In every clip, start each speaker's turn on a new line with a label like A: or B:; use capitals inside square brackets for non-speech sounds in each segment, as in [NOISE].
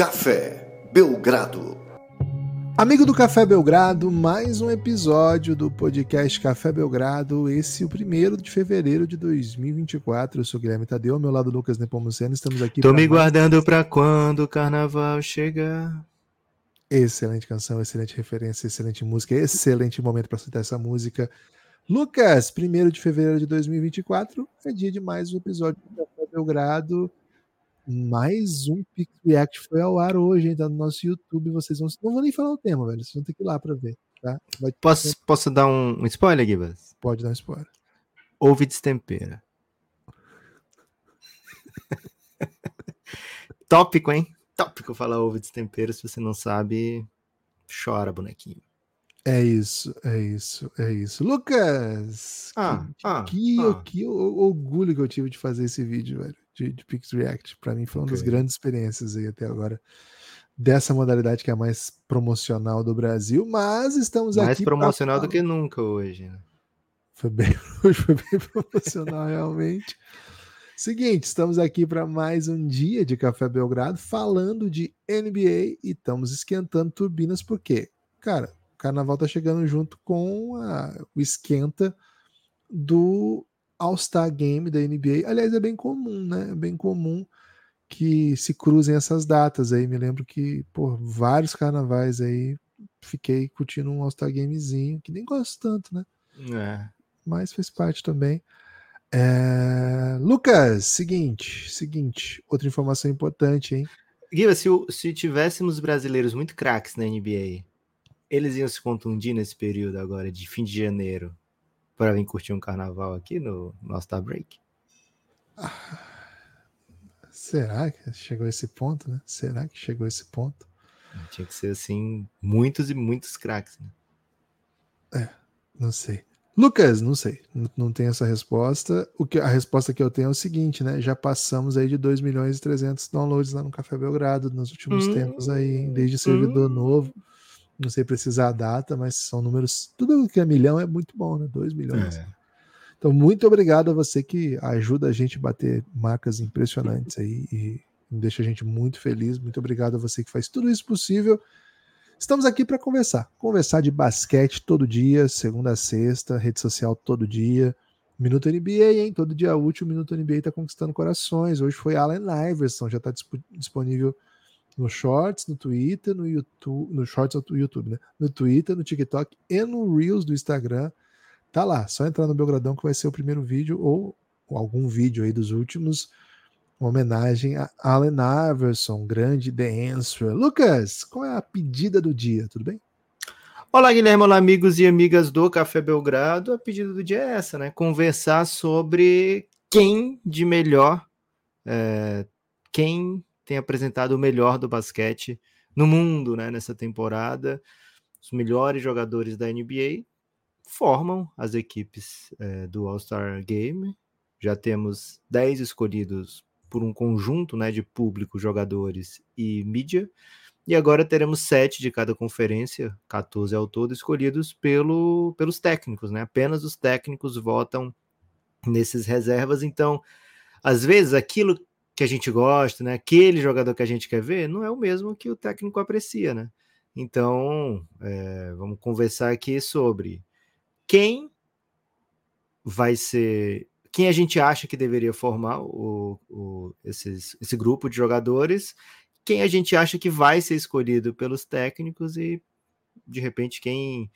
A: Café Belgrado.
B: Amigo do Café Belgrado, mais um episódio do podcast Café Belgrado. Esse é o primeiro de fevereiro de 2024. Eu sou Guilherme Tadeu, ao meu lado Lucas Nepomuceno. Estamos aqui.
C: Tô me guardando mais... para quando o carnaval chegar.
B: Excelente canção, excelente referência, excelente música, excelente momento para citar essa música. Lucas, primeiro de fevereiro de 2024 é dia de mais um episódio do Café Belgrado. Mais um Pix React foi ao ar hoje, ainda no nosso YouTube. Vocês vão. Não vou nem falar o tema, velho. Vocês vão ter que ir lá para ver. Tá?
C: Posso, posso dar um, spoiler, Gibas?
B: Pode dar um spoiler.
C: Ouve destempera. [LAUGHS] Tópico, hein? Tópico falar ouve destempera. Se você não sabe, chora, bonequinho.
B: É isso, é isso, é isso. Lucas!
C: Ah,
B: que,
C: ah,
B: que,
C: ah.
B: que orgulho que eu tive de fazer esse vídeo, velho de, de Pix React. Para mim foi uma okay. das grandes experiências aí até agora dessa modalidade que é a mais promocional do Brasil, mas estamos
C: mais
B: aqui.
C: Mais promocional pra... do que nunca hoje, né?
B: Foi bem, [LAUGHS] hoje foi bem [LAUGHS] promocional, realmente. Seguinte, estamos aqui para mais um dia de Café Belgrado falando de NBA e estamos esquentando turbinas, porque, cara, o carnaval tá chegando junto com a, o esquenta do All-Star Game da NBA. Aliás, é bem comum, né? É bem comum que se cruzem essas datas aí. Me lembro que, por vários carnavais aí, fiquei curtindo um All-Star Gamezinho, que nem gosto tanto, né?
C: É.
B: Mas fez parte também. É... Lucas, seguinte, seguinte, outra informação importante, hein?
C: Guilherme, se, se tivéssemos brasileiros muito craques na NBA, eles iam se contundir nesse período agora de fim de janeiro para vir curtir um carnaval aqui no nosso Star Break?
B: Ah, será que chegou esse ponto, né? Será que chegou esse ponto?
C: Tinha que ser assim, muitos e muitos craques, né?
B: É, não sei. Lucas, não sei, não, tenho essa resposta. O que a resposta que eu tenho é o seguinte, né? Já passamos aí de 2 milhões e 300 downloads lá no Café Belgrado nos últimos hum, tempos aí, desde servidor hum. novo não sei precisar a data, mas são números. Tudo que é milhão é muito bom, né? 2 milhões. É. Então, muito obrigado a você que ajuda a gente a bater marcas impressionantes aí e deixa a gente muito feliz. Muito obrigado a você que faz tudo isso possível. Estamos aqui para conversar. Conversar de basquete todo dia, segunda a sexta, rede social todo dia. Minuto NBA, hein? Todo dia útil, o Minuto NBA está conquistando corações. Hoje foi Allen Iverson, já está disponível no Shorts, no Twitter, no YouTube, no Shorts do YouTube, né? No Twitter, no TikTok e no Reels do Instagram. Tá lá, só entrar no Belgradão que vai ser o primeiro vídeo ou, algum vídeo aí dos últimos, uma homenagem a Allen Iverson, grande The Answer. Lucas, qual é a pedida do dia? Tudo bem?
C: Olá, Guilherme, olá, amigos e amigas do Café Belgrado. A pedida do dia é essa, né? Conversar sobre quem de melhor, é, quem tem apresentado o melhor do basquete no mundo né, nessa temporada. Os melhores jogadores da NBA formam as equipes é, do All-Star Game. Já temos 10 escolhidos por um conjunto né, de público, jogadores e mídia. E agora teremos sete de cada conferência, 14 ao todo, escolhidos pelo, pelos técnicos. Né? Apenas os técnicos votam nesses reservas. Então, às vezes, aquilo que a gente gosta, né? Aquele jogador que a gente quer ver, não é o mesmo que o técnico aprecia, né? Então, é, vamos conversar aqui sobre quem vai ser, quem a gente acha que deveria formar o, o, esses, esse grupo de jogadores, quem a gente acha que vai ser escolhido pelos técnicos e, de repente, quem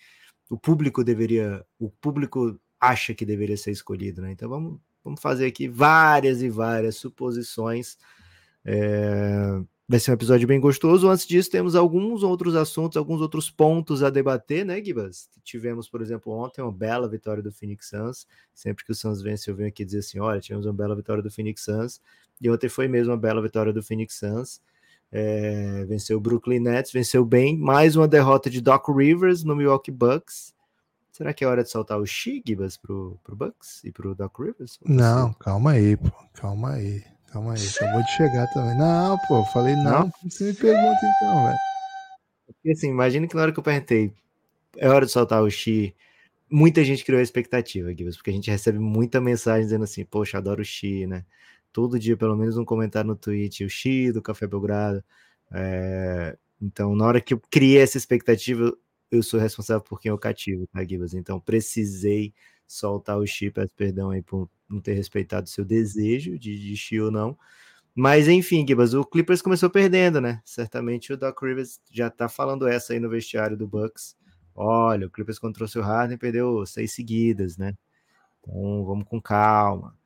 C: o público deveria, o público acha que deveria ser escolhido, né? Então, vamos Vamos fazer aqui várias e várias suposições. É... Vai ser um episódio bem gostoso. Antes disso, temos alguns outros assuntos, alguns outros pontos a debater, né, Gibas? Tivemos, por exemplo, ontem uma bela vitória do Phoenix Suns. Sempre que o Suns vence, eu venho aqui dizer assim: olha, tivemos uma bela vitória do Phoenix Suns. E ontem foi mesmo uma bela vitória do Phoenix Suns. É... venceu o Brooklyn Nets, venceu bem. Mais uma derrota de Doc Rivers no Milwaukee Bucks. Será que é hora de soltar o Shigibas pro, pro Bucks e pro Doc Rivers?
B: Não, calma aí, pô. Calma aí. Calma aí. Acabou de chegar também. Não, pô, falei não. não? Você me pergunta então, velho.
C: Porque assim, imagina que na hora que eu perguntei, é hora de soltar o Xi, muita gente criou a expectativa, Gibbs, porque a gente recebe muita mensagem dizendo assim, poxa, adoro o Xi, né? Todo dia, pelo menos um comentário no tweet, o Xi do Café Belgrado. É, então, na hora que eu criei essa expectativa, eu sou responsável por quem eu cativo, tá, Gibas? Então, precisei soltar o chip, perdão aí por não ter respeitado o seu desejo de desistir ou não. Mas enfim, Gibas, o Clippers começou perdendo, né? Certamente o Doc Rivers já tá falando essa aí no vestiário do Bucks. Olha, o Clippers quando trouxe o Harden perdeu seis seguidas, né? Então vamos com calma.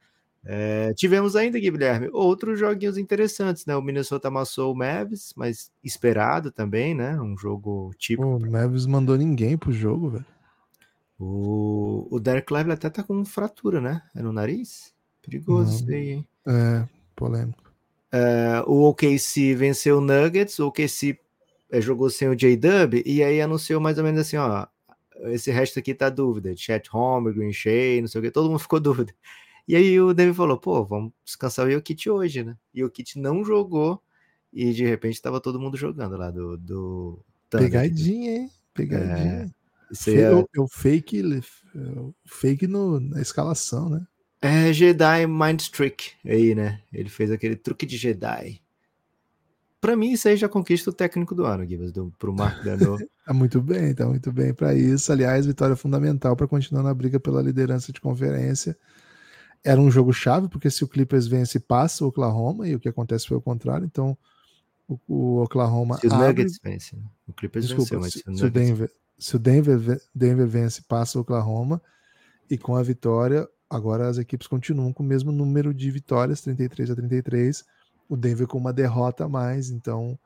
C: É, tivemos ainda, Guilherme, outros joguinhos interessantes, né? O Minnesota amassou o Mavis, mas esperado também, né? Um jogo tipo.
B: O Mavis mandou ninguém pro jogo, velho.
C: O, o Derek Lively até tá com fratura, né? É no nariz? Perigoso isso aí, hein?
B: É, polêmico.
C: É, o OKC venceu o Nuggets, o OKC é, jogou sem o J-Dub, e aí anunciou mais ou menos assim, ó, esse resto aqui tá dúvida, Chat Homer, Green Shea, não sei o que, todo mundo ficou [LAUGHS] dúvida. E aí o David falou, pô, vamos descansar o Jokic hoje, né? E o Jokic não jogou, e de repente tava todo mundo jogando lá do... do
B: Thunder. Pegadinha, hein? Pegadinha. É, é... O, o fake, o fake no, na escalação, né?
C: É Jedi Mind Trick aí, né? Ele fez aquele truque de Jedi. Para mim, isso aí já conquista o técnico do ano, Gibas, do, pro Mark Dano. [LAUGHS]
B: tá muito bem, tá muito bem para isso. Aliás, vitória fundamental para continuar na briga pela liderança de conferência. Era um jogo chave, porque se o Clippers vence, passa o Oklahoma, e o que acontece foi o contrário. Então, o, o Oklahoma.
C: Se os abre... Nuggets vencem, né? o Clippers Desculpa, venceu, mas se,
B: se, o Denver, se o Denver, Denver vence, passa o Oklahoma, e com a vitória, Agora as equipes continuam com o mesmo número de vitórias, 33 a 33. O Denver com uma derrota a mais, então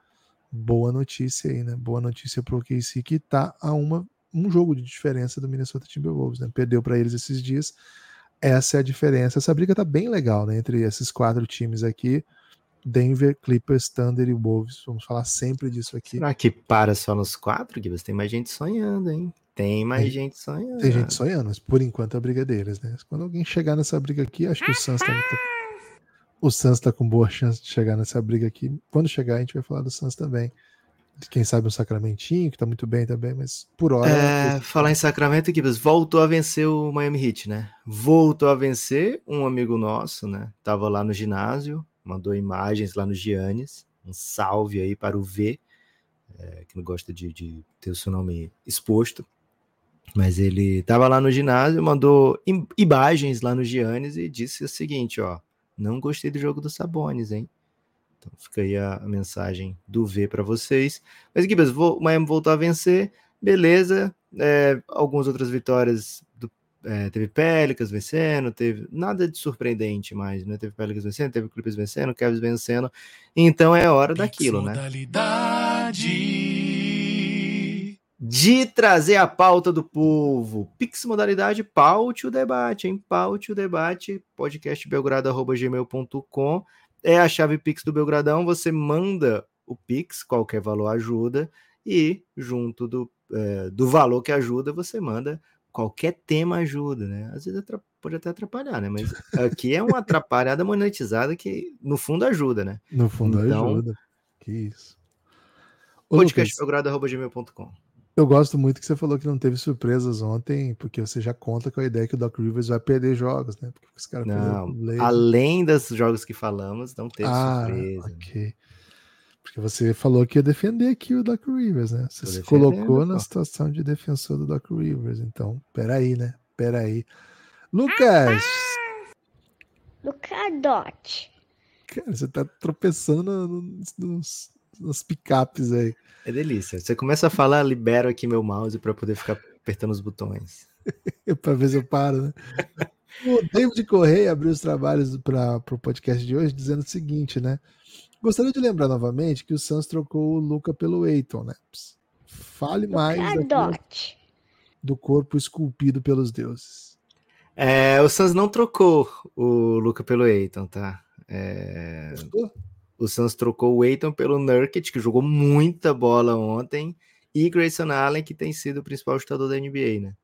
B: boa notícia aí, né? Boa notícia para o OKC que está a uma, um jogo de diferença do Minnesota Timberwolves, né? Perdeu para eles esses dias. Essa é a diferença. Essa briga tá bem legal, né? Entre esses quatro times aqui. Denver, Clippers, Thunder e Wolves. Vamos falar sempre disso aqui.
C: Será que para só nos quatro, Gibbs? Tem mais gente sonhando, hein? Tem mais tem, gente sonhando.
B: Tem gente sonhando, mas por enquanto é a briga deles, né? Quando alguém chegar nessa briga aqui, acho que o Suns tá, o Suns tá com boa chance de chegar nessa briga aqui. Quando chegar, a gente vai falar do Suns também. Quem sabe o Sacramentinho, que tá muito bem também, mas por hora.
C: É, falar em Sacramento, aqui, voltou a vencer o Miami Heat, né? Voltou a vencer um amigo nosso, né? Tava lá no ginásio, mandou imagens lá no Giannis. Um salve aí para o V, é, que não gosta de, de ter o seu nome exposto. Mas ele estava lá no ginásio, mandou imagens lá no Giannis e disse o seguinte, ó, não gostei do jogo do Sabonis, hein? Então fica aí a, mensagem do V para vocês. Mas Gibas, o Miami voltou a vencer, beleza. É, algumas outras vitórias do, é, teve Pelicans vencendo, teve nada de surpreendente mais, né? Teve Pelicans vencendo, teve Clippers vencendo, Cavs vencendo. Então é hora daquilo, né? de trazer a pauta do povo. Pix modalidade paute o debate, hein? Paute o debate, podcastbelgrado.gmail.com é a chave Pix do Belgradão. Você manda o Pix, qualquer valor ajuda, e junto do, é, do valor que ajuda, você manda qualquer tema ajuda, né? Às vezes pode até atrapalhar, né? Mas aqui é uma atrapalhada monetizada que no fundo ajuda, né?
B: No fundo então, ajuda. Que isso.
C: Podcastbelgrado.gmail.com
B: eu gosto muito que você falou que não teve surpresas ontem, porque você já conta com a ideia que o Doc Rivers vai perder jogos, né? Porque
C: os caras não, além dos jogos que falamos, não teve ah, surpresa.
B: Ok. Porque você falou que ia defender aqui o Doc Rivers, né? Você se colocou na situação de defensor do Doc Rivers. Então, peraí, né? Peraí. Lucas!
D: Lucas Dot.
B: Cara, você tá tropeçando nos, nos, nos picapes aí.
C: É delícia. Você começa a falar, libero aqui meu mouse para poder ficar apertando os botões. [LAUGHS]
B: para ver se eu paro, né? O David Correia abriu os trabalhos para o podcast de hoje dizendo o seguinte, né? Daria de lembrar novamente que o Suns trocou o Luca pelo Eiton, né? Fale mais do corpo esculpido pelos deuses.
C: É, o Suns não trocou o Luca pelo Eiton, tá? É... Gostou? O Suns trocou o Aiton pelo Nurkic, que jogou muita bola ontem, e Grayson Allen, que tem sido o principal chutador da NBA, né?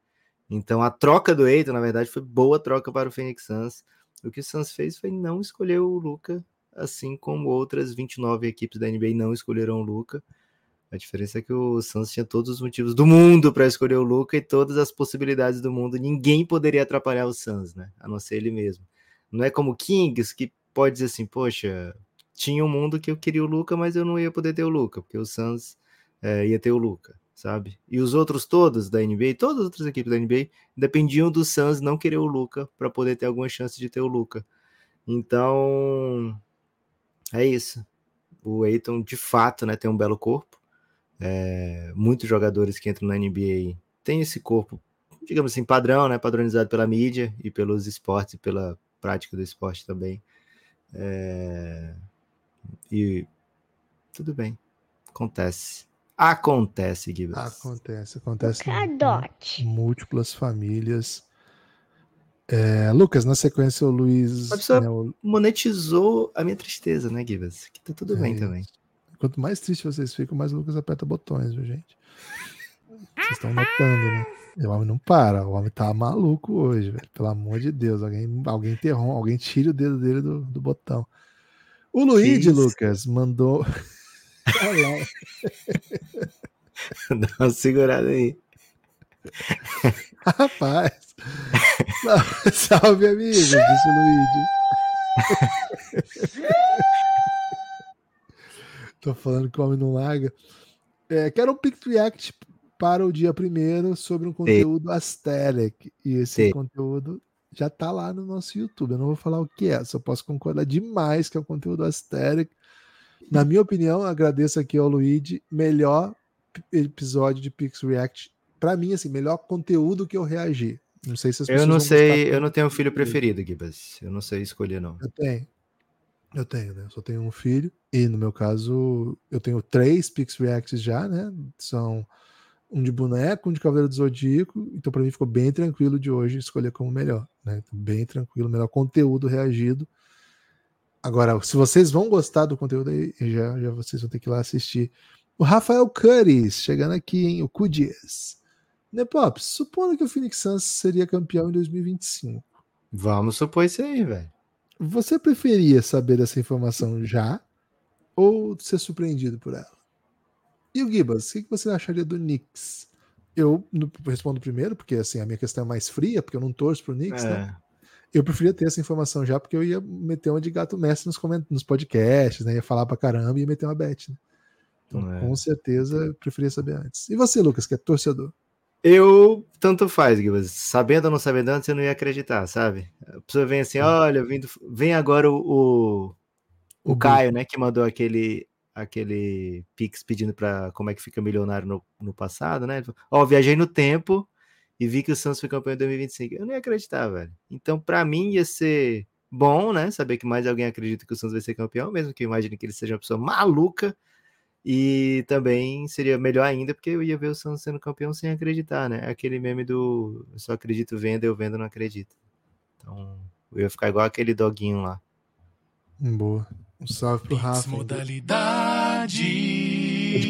C: Então a troca do Aiton, na verdade, foi boa troca para o Phoenix Suns. O que o Suns fez foi não escolher o Luca, assim como outras 29 equipes da NBA não escolheram o Luca. A diferença é que o Suns tinha todos os motivos do mundo para escolher o Luca e todas as possibilidades do mundo. Ninguém poderia atrapalhar o Suns, né? A não ser ele mesmo. Não é como o Kings, que pode dizer assim, poxa, tinha um mundo que eu queria o Luca, mas eu não ia poder ter o Luca, porque o Suns é, ia ter o Luca, sabe? E os outros todos da NBA, todas as outras equipes da NBA, dependiam do Suns não querer o Luca para poder ter alguma chance de ter o Luca. Então, é isso. O Aiton, de fato, né, tem um belo corpo. É, muitos jogadores que entram na NBA têm esse corpo, digamos assim, padrão, né, padronizado pela mídia e pelos esportes e pela prática do esporte também. É, e tudo bem, acontece. Acontece, Gibbs.
B: Acontece, acontece em múltiplas famílias. É, Lucas, na sequência, o Luiz.
C: A pessoa né, o... monetizou a minha tristeza, né, Gibbs? Que tá tudo é bem isso. também.
B: Quanto mais triste vocês ficam, mais o Lucas aperta botões, viu, gente? Vocês estão notando, né? O homem não para, o homem tá maluco hoje, velho. Pelo amor de Deus, alguém, alguém interrompe, alguém tire o dedo dele do, do botão. O Luigi, Lucas, mandou. [LAUGHS]
C: Dá uma segurada aí.
B: Rapaz. Salve, amigo, disse o Luigi. Tô falando que o homem não larga. É, quero um Pict React para o dia primeiro sobre um conteúdo Aesthetic. E esse Sim. conteúdo já tá lá no nosso YouTube. Eu não vou falar o que é, só posso concordar demais que é o conteúdo Aesthetic. Na minha opinião, agradeço aqui ao Luigi, melhor episódio de Pix React. Para mim, assim, melhor conteúdo que eu reagi. Não sei se as
C: Eu não sei, eu não tenho um filho preferido, Gibas. Eu não sei escolher, não.
B: Eu tenho. Eu tenho, né? Eu só tenho um filho. E no meu caso, eu tenho três Pix Reacts já, né? São um de boneco, um de Cavaleiro do Zodíaco. Então, para mim, ficou bem tranquilo de hoje escolher como melhor. Né? Bem tranquilo, melhor conteúdo reagido. Agora, se vocês vão gostar do conteúdo aí, já, já vocês vão ter que ir lá assistir. O Rafael Curis, chegando aqui, hein? O Cudias. Nepops, supondo que o Phoenix Suns seria campeão em 2025.
C: Vamos supor isso aí, velho.
B: Você preferia saber dessa informação já ou ser surpreendido por ela? E o Gibas, o que você acharia do Knicks? Eu respondo primeiro, porque assim, a minha questão é mais fria, porque eu não torço pro Knicks, né? é. né? Eu preferia ter essa informação já, porque eu ia meter uma de gato mestre nos, nos podcasts, né? Ia falar pra caramba e ia meter uma bet, né? Então, é. com certeza, eu preferia saber antes. E você, Lucas, que é torcedor?
C: Eu, tanto faz, Gibas. Sabendo ou não sabendo antes, eu não ia acreditar, sabe? A pessoa vem assim, olha, vindo, vem agora o, o, o, o Caio, né, que mandou aquele aquele Pix pedindo para como é que fica milionário no, no passado, né? Ó, oh, viajei no tempo e vi que o Santos foi campeão em 2025. Eu não ia acreditar, velho. Então, para mim, ia ser bom, né? Saber que mais alguém acredita que o Santos vai ser campeão, mesmo que eu imagine que ele seja uma pessoa maluca. E também seria melhor ainda, porque eu ia ver o Santos sendo campeão sem acreditar, né? Aquele meme do eu só acredito vendo, eu vendo, não acredito. Então, eu ia ficar igual aquele doguinho lá.
B: Boa. Um salve pro Rafa.
C: Modalidade.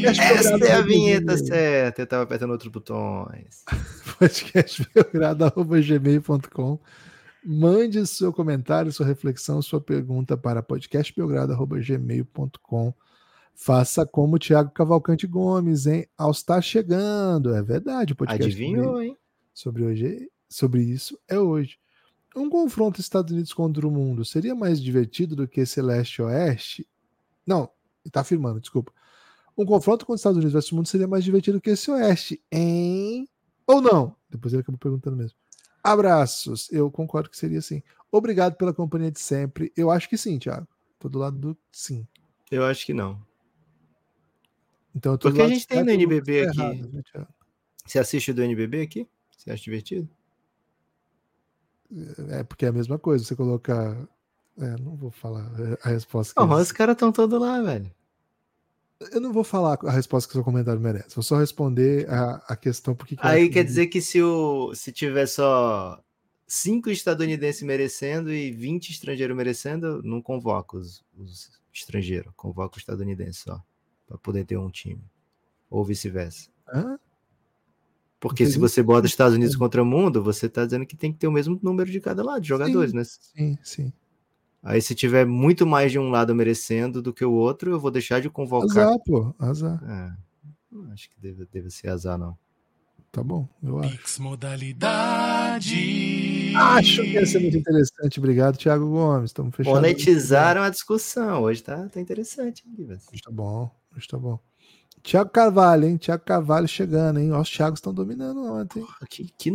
C: Essa é a vinheta certa. Eu tava apertando outros botões. [LAUGHS]
B: podcastbelgrado.gmail.com Mande seu comentário, sua reflexão, sua pergunta para podcastbelgrado.gmail.com Faça como o Thiago Cavalcante Gomes, hein? Ao estar chegando. É verdade. O
C: podcast Adivinhou, hein?
B: Sobre, hoje, sobre isso é hoje um confronto Estados Unidos contra o mundo seria mais divertido do que esse leste-oeste? Não, está afirmando, desculpa. Um confronto com os Estados Unidos versus o mundo seria mais divertido que esse oeste, hein? Ou não? Depois ele acabou perguntando mesmo. Abraços. Eu concordo que seria assim. Obrigado pela companhia de sempre. Eu acho que sim, Thiago. Tô do lado do sim.
C: Eu acho que não.
B: Então,
C: Porque a gente tem no NBB aqui. Errado, né, Você assiste do NBB aqui? Você acha divertido?
B: É porque é a mesma coisa, você colocar. É, não vou falar a resposta.
C: Não, mas os caras estão todos lá, velho.
B: Eu não vou falar a resposta que o seu comentário merece. Vou só responder a, a questão porque. Que
C: Aí quer que... dizer que se, o, se tiver só cinco estadunidenses merecendo e 20 estrangeiros merecendo, não convoca os, os estrangeiros, convoca os estadunidenses só. para poder ter um time. Ou vice-versa.
B: Hã?
C: Porque se você bota Estados Unidos contra o mundo, você está dizendo que tem que ter o mesmo número de cada lado, de jogadores,
B: sim,
C: né?
B: Sim, sim.
C: Aí se tiver muito mais de um lado merecendo do que o outro, eu vou deixar de convocar.
B: Azar, pô, azar.
C: É, acho que deve, deve ser azar, não.
B: Tá bom, eu acho.
D: Pix modalidade.
B: Acho que ia ser muito interessante. Obrigado, Thiago Gomes. Estamos fechando.
C: Monetizaram a discussão. Hoje tá, tá interessante. hein?
B: Hoje tá bom, hoje tá bom. Thiago Carvalho, hein? Thiago Carvalho chegando, hein? Ó, os Thiagos estão dominando ontem.
C: Que, que,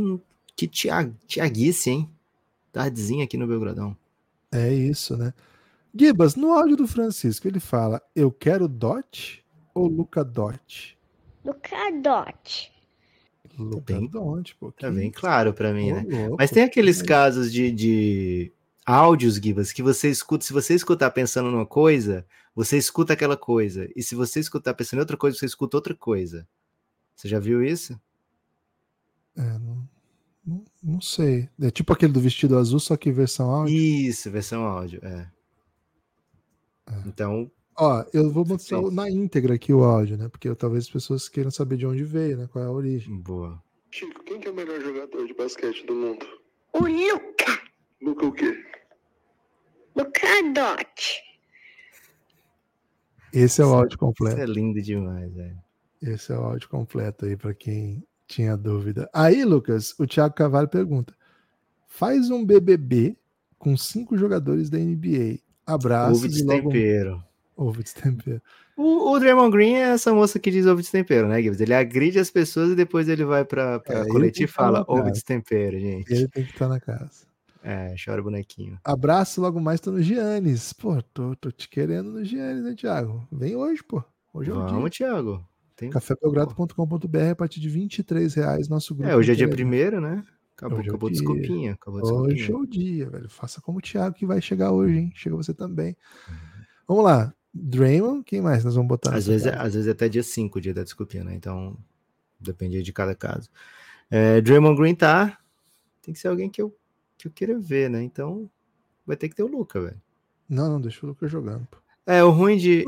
C: que Tiag, Tiaguice, hein? Tardezinha aqui no Belgradão.
B: É isso, né? Gibas, no áudio do Francisco, ele fala: Eu quero Dot ou Luca Dot?
E: Lucadote.
B: Luca
C: bem-
B: Dot, pô.
C: Tá
B: que
C: bem claro pra mim,
B: Ô,
C: né?
B: louco.
C: Mas tem aqueles casos de, de áudios, Gibas, que você escuta. Se você escutar pensando numa coisa, você escuta aquela coisa. E se você escutar pensando em outra coisa, você escuta outra coisa. Você já viu isso?
B: É, não, não, não sei. É tipo aquele do vestido azul, só que versão áudio.
C: Isso, versão áudio, é. Então,
B: Ó, eu vou mostrar na íntegra aqui o áudio, né? Porque talvez as pessoas queiram saber de onde veio, né? Qual é a origem.
C: boa.
F: Chico, quem que é o melhor jogador de basquete do mundo?
E: O Luca.
F: Luca o quê?
E: Lucadote.
B: Esse é o
C: Isso-
B: áudio
C: Isso
B: completo.
C: é lindo demais, velho.
B: Esse é o áudio completo aí para quem tinha dúvida. Aí, Lucas, o Thiago Cavalho pergunta: faz um BBB com cinco jogadores da NBA. Abraço
C: Ovo de
B: logo
C: tempero.
B: ovo de tempero.
C: O, o Draymond Green é essa moça que diz ovo de tempero, né, Gibbs? Ele agride as pessoas e depois ele vai pra, pra
B: É, tem
C: e
B: que
C: fala ovo de tempero, gente.
B: Ele tem que estar na casa.
C: É, chora bonequinho.
B: Abraço logo mais, tô no Giannis. Pô, tô, tô te querendo no Giannis, né, Thiago? Vem hoje, pô. Hoje é o dia.
C: Vamos, Thiago. Tem...
B: cafébelgrado.com.br a partir de 23 reais nosso grupo.
C: É, hoje é dia primeiro, né? Acabou,
B: Hoje é
C: acabou
B: dia.
C: desculpinha. Acabou
B: Hoje é
C: desculpinha.
B: o dia, velho. Faça como o Thiago que vai chegar hoje, hein? Chega você também. Vamos lá. Draymond, quem mais nós vamos botar?
C: Às vezes, é, às vezes é até dia 5 o dia da desculpinha, né? Então, depende de cada caso. É, Draymond Green tá. Tem que ser alguém que eu, que eu queira ver, né? Então, vai ter que ter o Luca, velho.
B: Não, não, deixa o Lucas jogando. Pô.
C: É, o ruim de.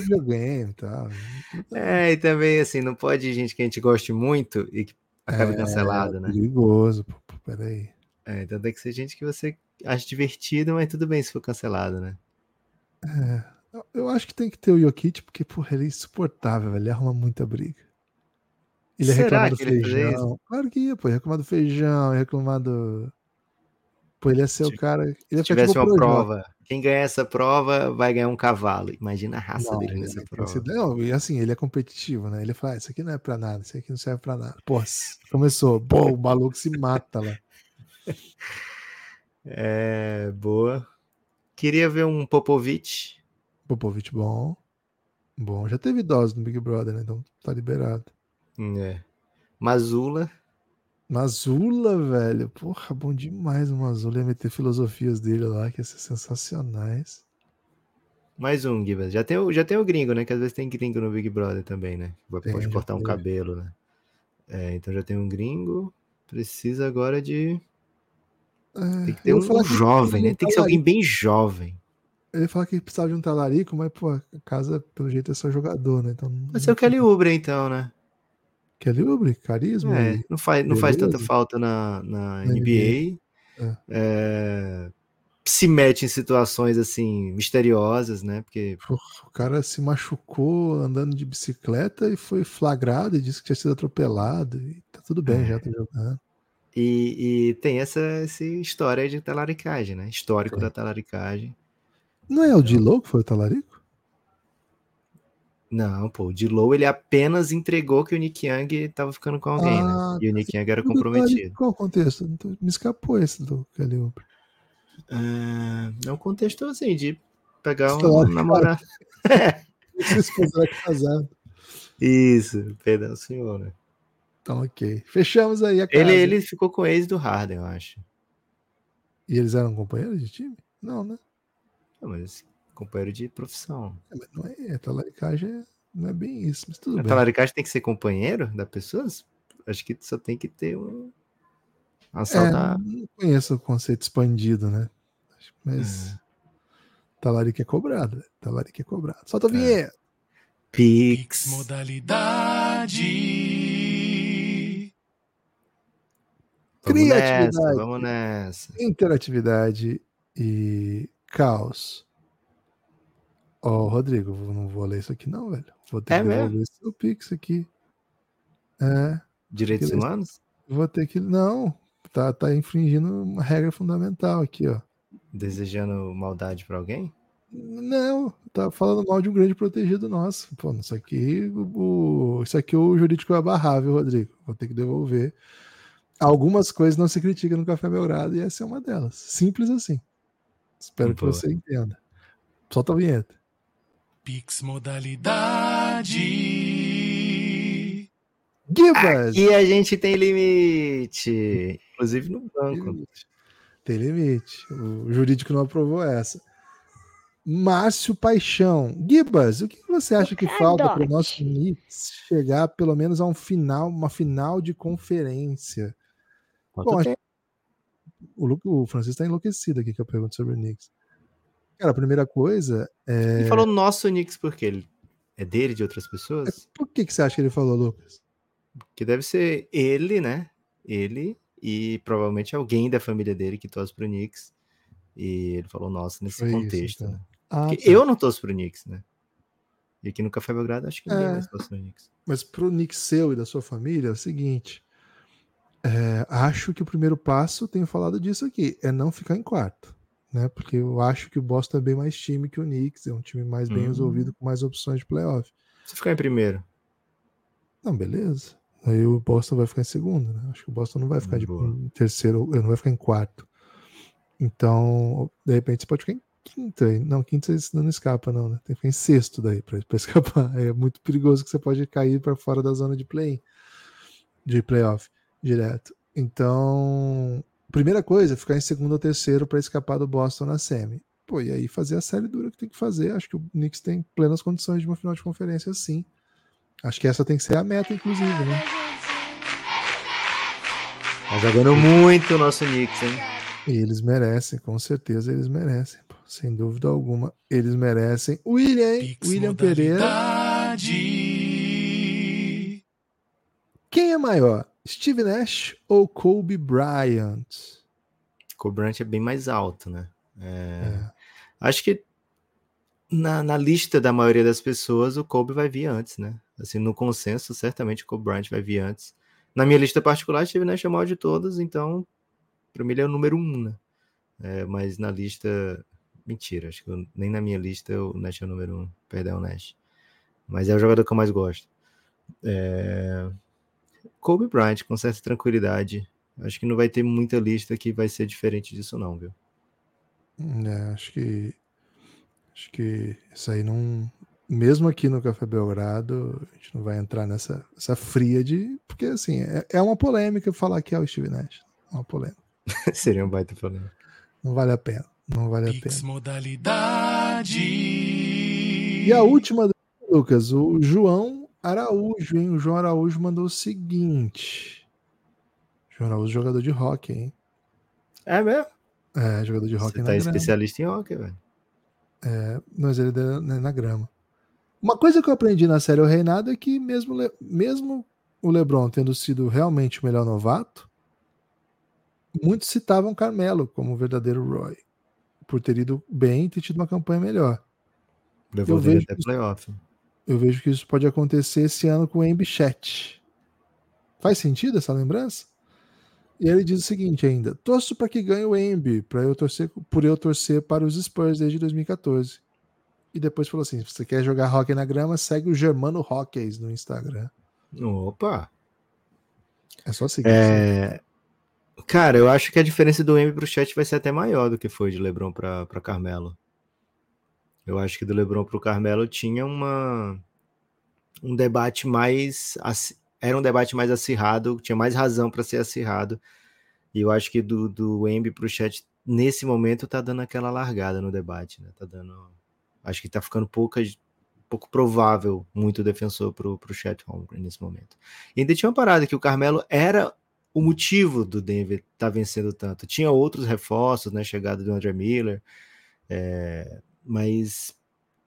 B: Videogame e tal. [LAUGHS]
C: É, e também, assim, não pode gente que a gente goste muito e que acabe
B: É,
C: cancelado, né?
B: Perigoso, pô, pô, peraí.
C: É, então tem que ser gente que você acha divertido, mas tudo bem se for cancelado, né?
B: É, eu- acho que tem que ter o Jokic, porque, porra, ele é insuportável, velho. Ele arruma muita briga. Ele ia
C: Será
B: reclamar do feijão. Claro que ia, pô. Ia reclamar do feijão, ia reclamar do. Pô, ele ia ser o
C: Se-
B: cara. Ele ia
C: Se tivesse
B: tipo o
C: uma prova, quem ganhar essa prova vai ganhar um cavalo. Imagina a raça
B: Não,
C: dele
B: ele
C: nessa prova.
B: ser- Não, e assim, ele é competitivo, né? Ele fala, "Ah, isso aqui não é pra nada, isso aqui não serve pra nada. Pô, começou. Pô, o maluco se mata lá. [LAUGHS]
C: É, boa. Queria ver um Popovich.
B: Popovich, bom. Bom, já teve dose no Big Brother, né? Então tá liberado.
C: É. Mazula.
B: Mazula, velho. Porra, bom demais o Mazula. Ia meter filosofias dele lá, que ia ser sensacionais.
C: Mais um, Gibas. Já tem, o, já tem o gringo, né? Que às vezes tem gringo no Big Brother também, né? Vai-
B: Tem,
C: Pode cortar um cabelo, né? É, então já tem um gringo. Precisa agora de.
B: É,
C: Tem que ter um
B: que
C: jovem, né? Tem que ser alguém bem jovem.
B: Eu ia falar que precisava de um talarico, mas, pô, a casa, pelo jeito, é só jogador, né? Então,
C: Pode ser o Kelly Oubre, então, né?
B: Kelly Oubre, carisma.
C: É,
B: e-
C: não faz, não faz tanta falta na, na
B: Na
C: NBA.
B: É.
C: É, se mete em situações assim misteriosas, né? Porque
B: o cara se machucou andando de bicicleta e foi flagrado e disse que tinha sido atropelado. E tá tudo bem,
C: É.
B: já tá jogando.
C: e, e tem essa, essa história de talaricagem, né? Histórico da talaricagem.
B: Não é o Dilo que foi o talarico?
C: Não, pô, o Dilow ele apenas entregou que o Nick Young tava ficando com alguém,
B: Ah,
C: né? E o Nick Young era comprometido.
B: Qual o contexto? Me escapou esse do Kelly Oubre.
C: Ah, é um contexto assim de pegar um namorado.
B: Esse esposo era casado.
C: Isso, perdão, senhor, né?
B: Então, ok. Fechamos aí a casa.
C: Ele, ele ficou com o ex do Harden, eu acho.
B: E eles eram companheiros de time? Não, né?
C: Não, mas companheiro de profissão.
B: É, mas não é, talaricagem é- não é bem isso, mas tudo
C: A
B: bem.
C: talaricagem tem que ser companheiro da pessoa? Acho que só tem que ter um. Uma
B: É,
C: saudade.
B: não conheço o conceito expandido, né? Mas talarico é cobrado. velho. Talarico é cobrado. Solta a vinheta.
D: Pix
C: Pix.
D: modalidade.
C: Vamos
B: Criatividade.
C: nessa, vamos nessa.
B: Interatividade e caos. Ó, Rodrigo, eu não vou ler isso aqui não, velho. Vou ter
C: É
B: que
C: mesmo?
B: devolver seu Pix aqui. É,
C: Direitos
B: Aquele-
C: humanos?
B: Vou ter que. Não, tá, tá infringindo uma regra fundamental aqui, ó.
C: Desejando maldade pra alguém?
B: Não, tá falando mal de um grande protegido nosso. Pô, isso aqui, o, isso aqui o jurídico vai barrar, viu, Rodrigo? Vou ter que devolver. Algumas coisas não se criticam no Café Belgrado e essa é uma delas. Simples assim. Espero que você entenda. Solta a vinheta.
D: Pix modalidade.
B: Gibas!
C: E a gente tem limite. Inclusive no
B: Tem
C: banco.
B: limite. Tem limite. O jurídico não aprovou essa. Márcio Paixão. Gibas, o que você acha que falta para o nosso Knicks chegar pelo menos a um final, uma final de conferência?
C: Quanto
B: Bom,
C: tempo?
B: O, o Francisco está enlouquecido aqui com a pergunta sobre o Knicks. Cara, a primeira coisa é.
C: Ele falou nosso Knicks porque ele é dele, de outras pessoas?
B: Por que, que você acha que ele falou, Lucas?
C: Que deve ser ele, né? Ele e provavelmente alguém da família dele que torce pro Knicks. E ele falou nosso nesse
B: Foi isso,
C: contexto,
B: então.
C: né?
B: Ah, tá.
C: eu não torço pro Knicks, né? E aqui no Café Belgrado acho que ninguém
B: É.
C: mais torce pro Knicks.
B: Mas pro Nick seu e da sua família é o seguinte. é, acho que o primeiro passo, tenho falado disso aqui, é não ficar em quarto. Né? Porque eu acho que o Boston é bem mais time que o Knicks, é um time mais bem
C: Hum.
B: resolvido, com mais opções de playoff.
C: Se ficar em primeiro,
B: Não, beleza. Aí o Boston vai ficar em segundo, né? Acho que o Boston não vai ficar de, em terceiro, não vai ficar em quarto. Então, de repente, você pode ficar em quinto aí. Não, quinto você não escapa, não, né? Tem que ficar em sexto daí pra, pra [LAUGHS] escapar. É muito perigoso que você pode cair para fora da zona de play de playoff direto. Então, primeira coisa, ficar em segundo ou terceiro para escapar do Boston na semi. Pô, e aí fazer a série dura que tem que fazer. Acho que o Knicks tem plenas condições de uma final de conferência, sim. Acho que essa tem que ser a meta, inclusive, né?
C: tá jogando muito o nosso Knicks, hein?
B: E eles merecem, com certeza eles merecem. pô, sem dúvida alguma, eles merecem. William, hein?
D: Pix
B: William Pereira.
D: modalidade.
B: Quem é maior? Steve Nash ou Kobe Bryant?
C: Cobrant é bem mais alto, né? É,
B: É.
C: Acho que na, na lista da maioria das pessoas, o Kobe vai vir antes, né? Assim, no consenso, certamente o Kobe Bryant vai vir antes. Na minha lista particular, Steve Nash é o maior de todos, então, para mim ele é o número um, né? É, mas na lista, mentira, acho que eu- nem na minha lista o Nash é o número um, perdão, o Nash. Mas é o jogador que eu mais gosto. É... Kobe Bryant, com certa tranquilidade. Acho que não vai ter muita lista que vai ser diferente disso, não, viu?
B: É, acho que. Acho que isso aí não. Mesmo aqui no Café Belgrado, a gente não vai entrar nessa essa fria de. Porque, assim, é, é uma polêmica falar que é o Steve Nash. É uma polêmica. [LAUGHS]
C: Seria um baita problema.
B: Não vale a pena. Não vale a
D: Pix
B: pena.
D: modalidade.
B: E a última, Lucas, o João Araújo, hein? O João Araújo mandou o seguinte. João Araújo, jogador de hockey, hein?
C: É mesmo?
B: É, jogador de hockey
C: Você
B: na
C: tá
B: grama.
C: especialista em hockey, velho.
B: Mas ele é na, na grama. Uma coisa que eu aprendi na série O Reinado é que mesmo, mesmo o LeBron tendo sido realmente o melhor novato, muitos citavam Carmelo como o verdadeiro Roy, por ter ido bem e ter tido uma campanha melhor.
C: Levou
B: vejo
C: até
B: isso-
C: playoff.
B: Eu vejo que isso pode acontecer esse ano com o Embiid. Faz sentido essa lembrança? E ele diz o seguinte ainda: torço para que ganhe o Embi, para eu torcer por eu torcer para os Spurs desde 2014. E depois falou assim: se você quer jogar hockey na grama, segue o Germano Hockeys no Instagram.
C: Opa!
B: É só seguir.
C: É... Cara, eu acho que a diferença do M pro chat vai ser até maior do que foi de LeBron para para Carmelo. Eu acho que do LeBron pro Carmelo tinha uma um debate mais era um debate mais acirrado, tinha mais razão para ser acirrado. E eu acho que do do Embi pro chat nesse momento tá dando aquela largada no debate, né? Tá dando acho que tá ficando pouca pouco provável muito defensor pro pro chat Holmgren nesse momento. E ainda tinha uma parada que o Carmelo era o motivo do Denver estar vencendo tanto. Tinha outros reforços, né? Chegada do André Miller, é, mas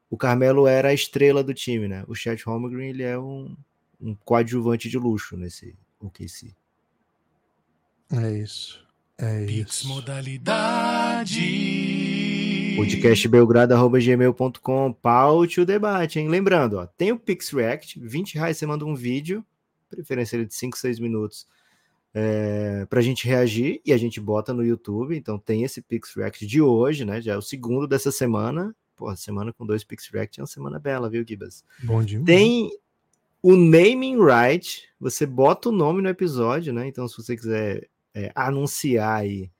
C: o Carmelo era a estrela do time, né? O Chet Holmgren ele é um, um coadjuvante de luxo nesse OKC.
B: É isso. É
D: Pix
B: isso.
D: modalidade.
C: podcastbelgrado.gmail.com paute o debate, hein? Lembrando, ó, tem o Pix React, 20 reais você manda um vídeo preferência de 5, 6 minutos, é, para a gente reagir e a gente bota no YouTube. Então tem esse Pix React de hoje, né? Já é o segundo dessa semana. Pô, semana com dois Pix React é uma semana bela, viu, Gibas?
B: Bom demais.
C: Tem o naming right, você bota o nome no episódio, né? Então, se você quiser é, anunciar aí,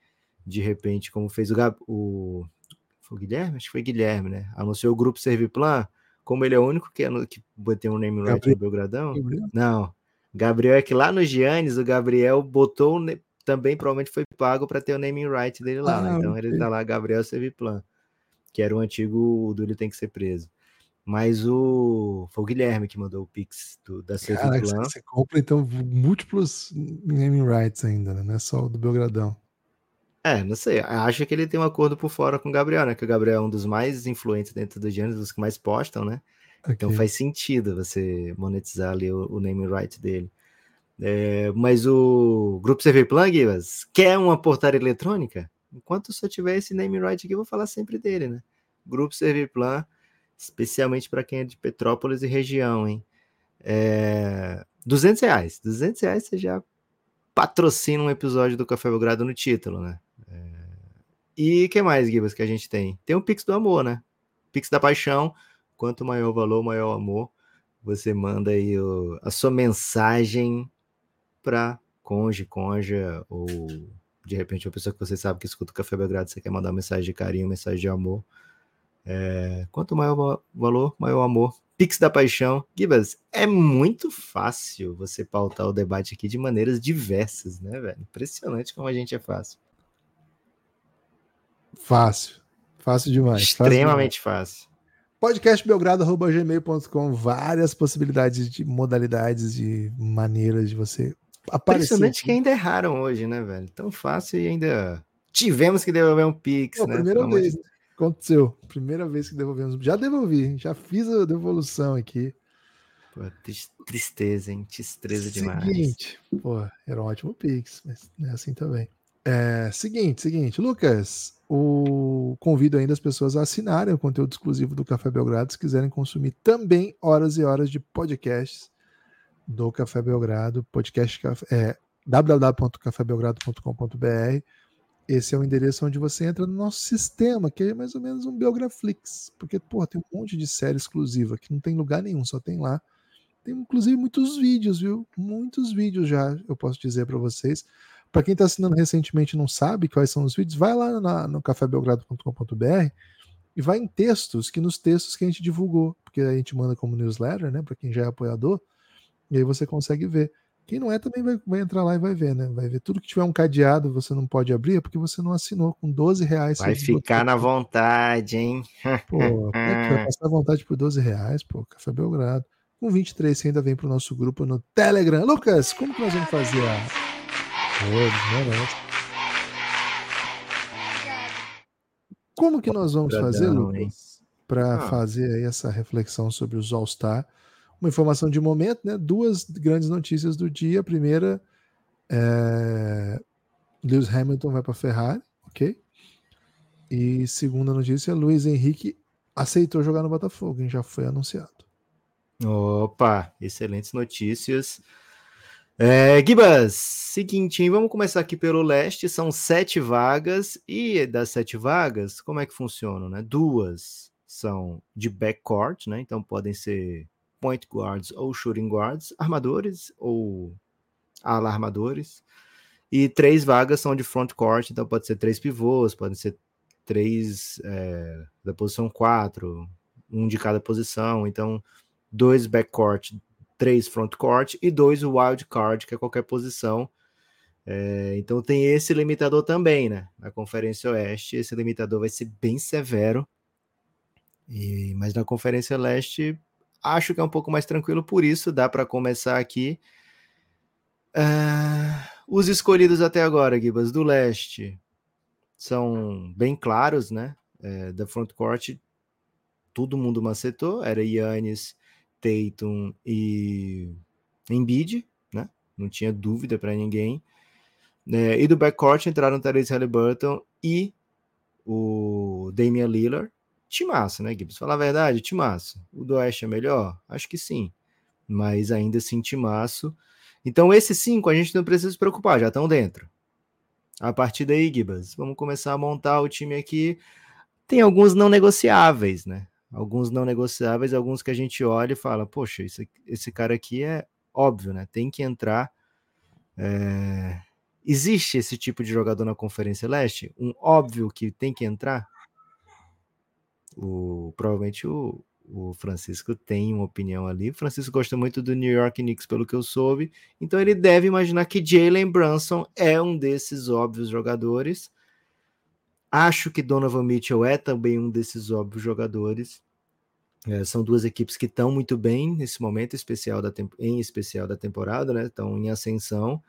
C: de repente, como fez o, Gab, o foi o Guilherme? Acho que foi Guilherme, né? Anunciou o grupo Serviplan, como ele é o único que, que tem um naming right
B: Gabriel.
C: no Belgradão.
B: Gabriel?
C: Não. Gabriel é que lá no Giannis, o Gabriel botou também provavelmente foi pago para ter o naming right dele lá. né?
B: Ah,
C: Então ele tá lá, Gabriel Serviplan, que era o antigo o Dúlio tem que ser preso. Mas o foi o Guilherme que mandou o Pix do, da Serviplan.
B: você, você compra então múltiplos naming rights ainda, né? Não é só o do Belgradão.
C: É, não sei. Acho que ele tem um acordo por fora com o Gabriel, né? Que o Gabriel é um dos mais influentes dentro do Giannis, dos que mais postam, né? Então faz sentido você monetizar ali o, o naming right dele. É, mas o Grupo Serviplan, Guivas, quer uma portaria eletrônica? Enquanto só tiver esse naming right aqui, eu vou falar sempre dele, né? Grupo Serviplan, especialmente para quem é de Petrópolis e região, hein? É, 200 reais. 200 reais você já patrocina um episódio do Café Belgrado no título, né? É, E que mais, Gibas, que a gente tem? Tem o Pix do Amor, né? Pix da Paixão. Quanto maior o valor, maior o amor. Você manda aí o- a sua mensagem para conge, conja, ou de repente uma pessoa que você sabe que escuta o Café Belgrado, você quer mandar uma mensagem de carinho, mensagem de amor. É, quanto maior o va- valor, maior o amor. Pix da Paixão. Gibas, é muito fácil você pautar o debate aqui de maneiras diversas, né, velho? Impressionante como a gente é fácil.
B: Fácil. Fácil demais. fácil demais.
C: Extremamente fácil.
B: podcastbelgrado.gmail.com várias possibilidades de modalidades, de maneiras de você aparecer.
C: Impressionante
B: aqui.
C: que ainda erraram hoje, né, velho? Tão fácil e ainda tivemos que devolver um Pix,
B: Pô,
C: né?
B: primeira
C: amor de
B: vez. Aconteceu. Primeira vez que devolvemos. Já devolvi, já fiz a devolução aqui.
C: Pô, tris- tristeza, hein? Tristeza demais.
B: Seguinte, pô, era um ótimo Pix, mas não é assim também. É, seguinte, seguinte, Lucas, o convido ainda as pessoas a assinarem o conteúdo exclusivo do Café Belgrado se quiserem consumir também horas e horas de podcasts do Café Belgrado, podcast é, www.cafébelgrado.com.br. Esse é o endereço onde você entra no nosso sistema, que é mais ou menos um Belgraflix, porque pô, tem um monte de série exclusiva que não tem lugar nenhum, só tem lá. Tem inclusive muitos vídeos, viu? Muitos vídeos já, eu posso dizer para vocês. Para quem está assinando recentemente e não sabe quais são os vídeos, vai lá na- no cafébelgrado.com.br e vai em textos, que nos textos que a gente divulgou, porque a gente manda como newsletter, né? Para quem já é apoiador, e aí você consegue ver. Quem não é também vai, vai entrar lá e vai ver, né? Vai ver tudo que tiver um cadeado, você não pode abrir, é porque você não assinou com 12 reais.
C: Vai ficar na vontade, hein? [LAUGHS]
B: Pô, é vai passar à vontade por 12 reais, pô, Café Belgrado. Com 23 você ainda vem pro nosso grupo no Telegram. Lucas, como que nós vamos fazer a. Como que nós vamos fazer? Lucas, para
C: Ah.
B: fazer aí essa reflexão sobre os All-Star? Uma informação de momento, né? Duas grandes notícias do dia. A primeira é Lewis Hamilton vai para Ferrari, ok? E segunda notícia, Luiz Henrique aceitou jogar no Botafogo, hein? Já foi anunciado.
C: Opa, excelentes notícias. É, Gibas, seguinte, hein, vamos começar aqui pelo leste. São sete vagas, e das sete vagas, como é que funciona, né? Duas são de backcourt, né? Então podem ser point guards ou shooting guards, armadores ou ala armadores. E três vagas são de front court, então pode ser três pivôs, podem ser três é, da posição quatro, um de cada posição. Então, dois backcourt, três frontcourt e dois wildcard, que é qualquer posição. É, então tem esse limitador também, né? Na Conferência Oeste, esse limitador vai ser bem severo. E, mas na Conferência Leste, acho que é um pouco mais tranquilo, por isso dá para começar aqui. Ah, os escolhidos até agora, Gibas, do leste, são bem claros, né? É, da frontcourt, todo mundo macetou, era Yannis, Tatum e Embiid, né? Não tinha dúvida para ninguém. É, e do backcourt entraram Therese Halliburton e o Damian Lillard. Timaço, né, Gibbs? Falar a verdade, timaço. O do Oeste é melhor? Acho que sim. Mas ainda assim, timaço. Então, esses cinco a gente não precisa se preocupar, já estão dentro. A partir daí, Gibas, vamos começar a montar o time aqui. Tem alguns não negociáveis, né? Alguns não negociáveis, alguns que a gente olha e fala, poxa, esse, esse cara aqui é óbvio, né? Tem que entrar. É... Existe esse tipo de jogador na Conferência Leste? Um óbvio que tem que entrar? O, provavelmente o, o Francisco tem uma opinião ali. O Francisco gosta muito do New York Knicks, pelo que eu soube. Então ele deve imaginar que Jalen Brunson é um desses óbvios jogadores. Acho que Donovan Mitchell é também um desses óbvios jogadores. É, são duas equipes que estão muito bem nesse momento especial da em especial da temporada, né? Estão em ascensão,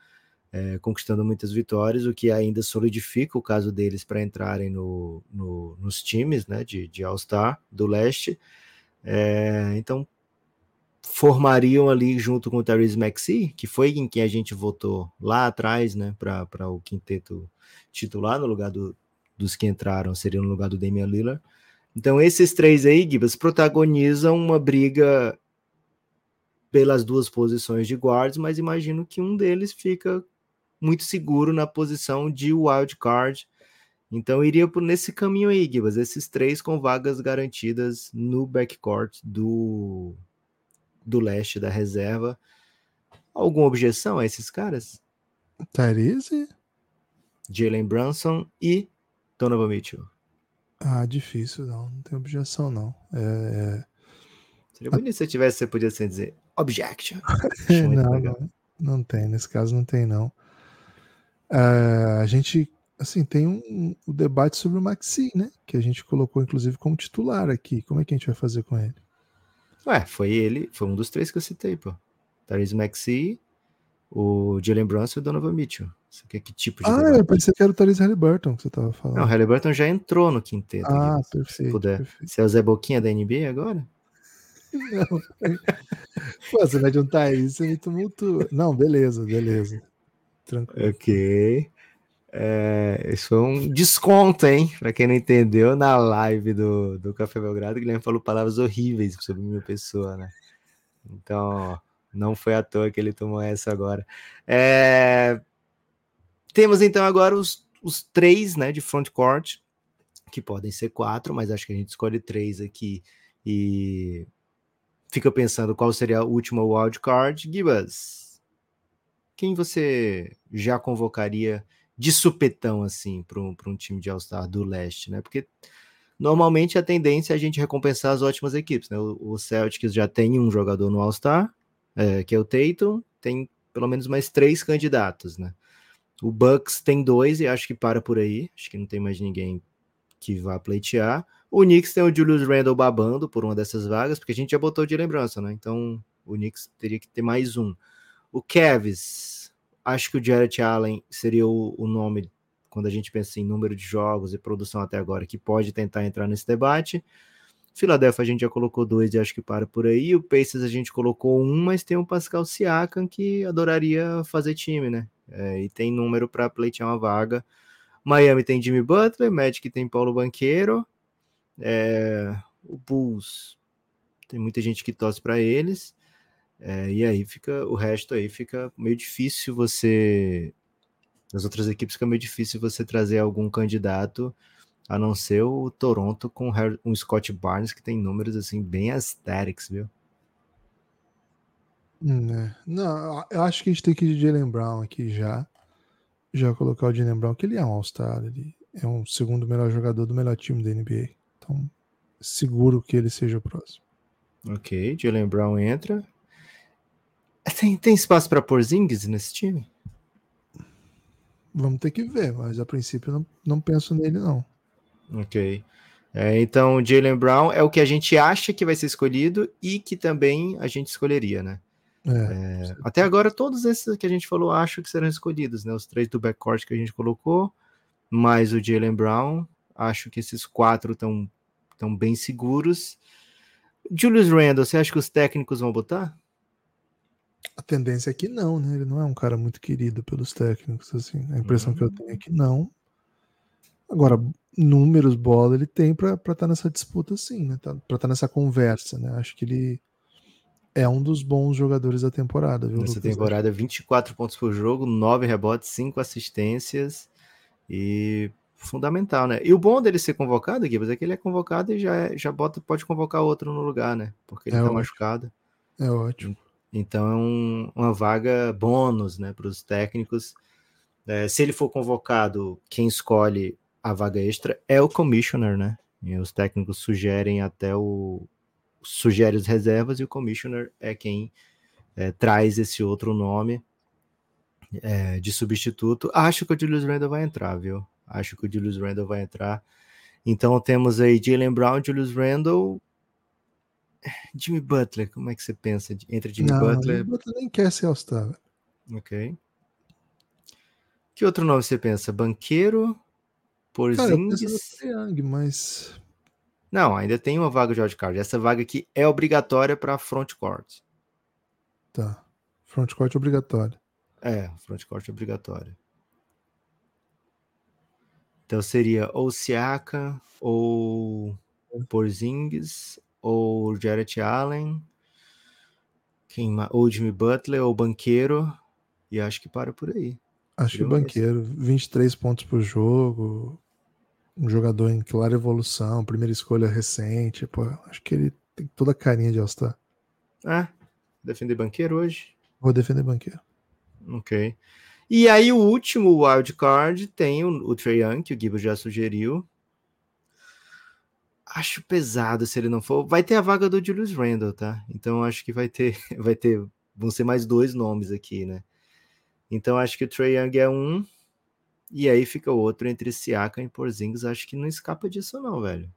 C: é, conquistando muitas vitórias, o que ainda solidifica o caso deles para entrarem no, no, nos times, né? De, de All-Star do leste. É, então formariam ali junto com o Therese Maxey, que foi em quem a gente votou lá atrás, né, para o quinteto titular no lugar do, dos que entraram, seria no lugar do Damian Lillard. Então esses três aí, Gibas, protagonizam uma briga pelas duas posições de guards, mas imagino que um deles fica muito seguro na posição de wild card então iria por nesse caminho aí, Gibas, esses três com vagas garantidas no backcourt do, do leste da reserva. Alguma objeção a esses caras?
B: Tyrese?
C: Jalen Brunson e Donovan Mitchell.
B: Ah, difícil, não. Não tem objeção, não. É...
C: Seria bonito se tivesse, você podia assim dizer objection. [LAUGHS]
B: não, não, não, tem. Nesse caso, não tem, não. Uh, a gente assim, tem um, um, debate sobre o Maxi, né? Que a gente colocou, inclusive, como titular aqui. Como é que a gente vai fazer com ele?
C: Ué, foi ele, foi um dos três que eu citei, pô. Therese Maxi, o Jalen Brunson e o Donovan Mitchell. Você quer que tipo de
B: Ah, debate? eu pensei que era o Therese Halliburton que você tava falando.
C: Não, o Halliburton já entrou no quinteto.
B: Ah, aqui, perfeito,
C: se puder.
B: perfeito.
C: Você é o Zé Boquinha da NBA agora? [LAUGHS]
B: Não. Pô, você vai juntar isso e me tumultua. Não, beleza, beleza.
C: Tranquilo. Ok. É, isso foi um desconto, hein? Para quem não entendeu, na live do, do Café Belgrado, o Guilherme falou palavras horríveis sobre minha pessoa, né? Então, não foi à toa que ele tomou essa agora. É, temos então agora os, os três né, de frontcourt, que podem ser quatro, mas acho que a gente escolhe três aqui e fica pensando qual seria a última wildcard. Gibas, quem você já convocaria? de supetão, assim, para um, um time de All-Star do leste, né? Porque normalmente a tendência é a gente recompensar as ótimas equipes, né? O, o Celtics já tem um jogador no All-Star, é, que é o Tatum, tem pelo menos mais três candidatos, né? O Bucks tem dois e acho que para por aí, acho que não tem mais ninguém que vá pleitear. O Knicks tem o Julius Randle babando por uma dessas vagas, porque a gente já botou de lembrança, né? Então o Knicks teria que ter mais um. O Cavs Acho que o Jarrett Allen seria o, o nome, quando a gente pensa em número de jogos e produção até agora, que pode tentar entrar nesse debate. Philadelphia a gente já colocou dois e acho que para por aí. O Pacers a gente colocou um, mas tem o Pascal Siakam que adoraria fazer time, né? É, e tem número para pleitear uma vaga. Miami tem Jimmy Butler, Magic tem Paulo Banqueiro. É, o Bulls tem muita gente que torce para eles. É, e aí fica o resto aí fica meio difícil você. As outras equipes fica meio difícil você trazer algum candidato, a não ser o Toronto com um Scott Barnes que tem números assim bem aesthetics, viu?
B: Hum, é. Não, eu acho que a gente tem que ir de Jalen Brown aqui já. Já colocar o Jalen Brown, que ele é um All-Star, ele é um segundo melhor jogador do melhor time da NBA. Então, seguro que ele seja o próximo.
C: Ok, Jalen Brown entra. Tem, tem espaço para Porzingis nesse time?
B: Vamos ter que ver, mas a princípio não, não penso nele, não.
C: Ok. É, então, Jalen Brown é o que a gente acha que vai ser escolhido e que também a gente escolheria, né? É, é, até agora, todos esses que a gente falou, acho que serão escolhidos, né? Os três do backcourt que a gente colocou, mais o Jalen Brown, acho que esses quatro estão tão bem seguros. Julius Randle, você acha que os técnicos vão botar?
B: A tendência é que não, né? Ele não é um cara muito querido pelos técnicos, assim. A impressão uhum. que eu tenho é que não. Agora, números, bola, ele tem para estar tá nessa disputa, sim, né? Tá, para estar tá nessa conversa, né? Acho que ele é um dos bons jogadores da temporada, viu,
C: Nessa
B: Lucas?
C: temporada, 24 pontos por jogo, 9 rebotes, 5 assistências e fundamental, né? E o bom dele ser convocado, Gibbs, é que ele é convocado e já, é- já bota, pode convocar outro no lugar, né? Porque ele
B: É
C: tá
B: ótimo.
C: machucado.
B: É ótimo.
C: Então é um- uma vaga bônus, né, para os técnicos. É, se ele for convocado, quem escolhe a vaga extra é o commissioner, né? E os técnicos sugerem até o sugere as reservas e o commissioner é quem é, traz esse outro nome é, de substituto. Acho que o Julius Randle vai entrar, viu? Acho que o Julius Randle vai entrar. Então temos aí Jalen Brown, Julius Randle, Jimmy Butler. Como é que você pensa entre Jimmy
B: não,
C: Butler?
B: Jimmy Butler nem quer ser All-Star.
C: Ok. Que outro nome você pensa? Banqueiro?
B: Cara, eu
C: Porzingis?
B: Young, mas
C: Não, ainda tem uma vaga de wildcard. Essa vaga aqui é obrigatória para frontcourt.
B: tá. Frontcourt obrigatório.
C: É, frontcourt é obrigatória. Então seria ou Siaka, ou Porzingis, ou Jarrett Allen, quem ou Jimmy Butler, ou Banqueiro, e acho que para por aí.
B: Acho que
C: Seria
B: banqueiro, 23 pontos por jogo, um jogador em clara evolução, primeira escolha recente, pô, acho que ele tem toda a carinha de All-Star.
C: É, defender Banqueiro hoje.
B: Vou defender banqueiro.
C: Ok. E aí, o último wildcard tem o, o Trae Young, que o Gibbs já sugeriu. Acho pesado se ele não for. Vai ter a vaga do Julius Randle, tá? Então acho que vai ter, [LAUGHS] vai ter, vão ser mais dois nomes aqui, né? Então acho que o Trae Young é um, e aí fica o outro entre Siakam e Porzingis. Acho que não escapa disso não, velho.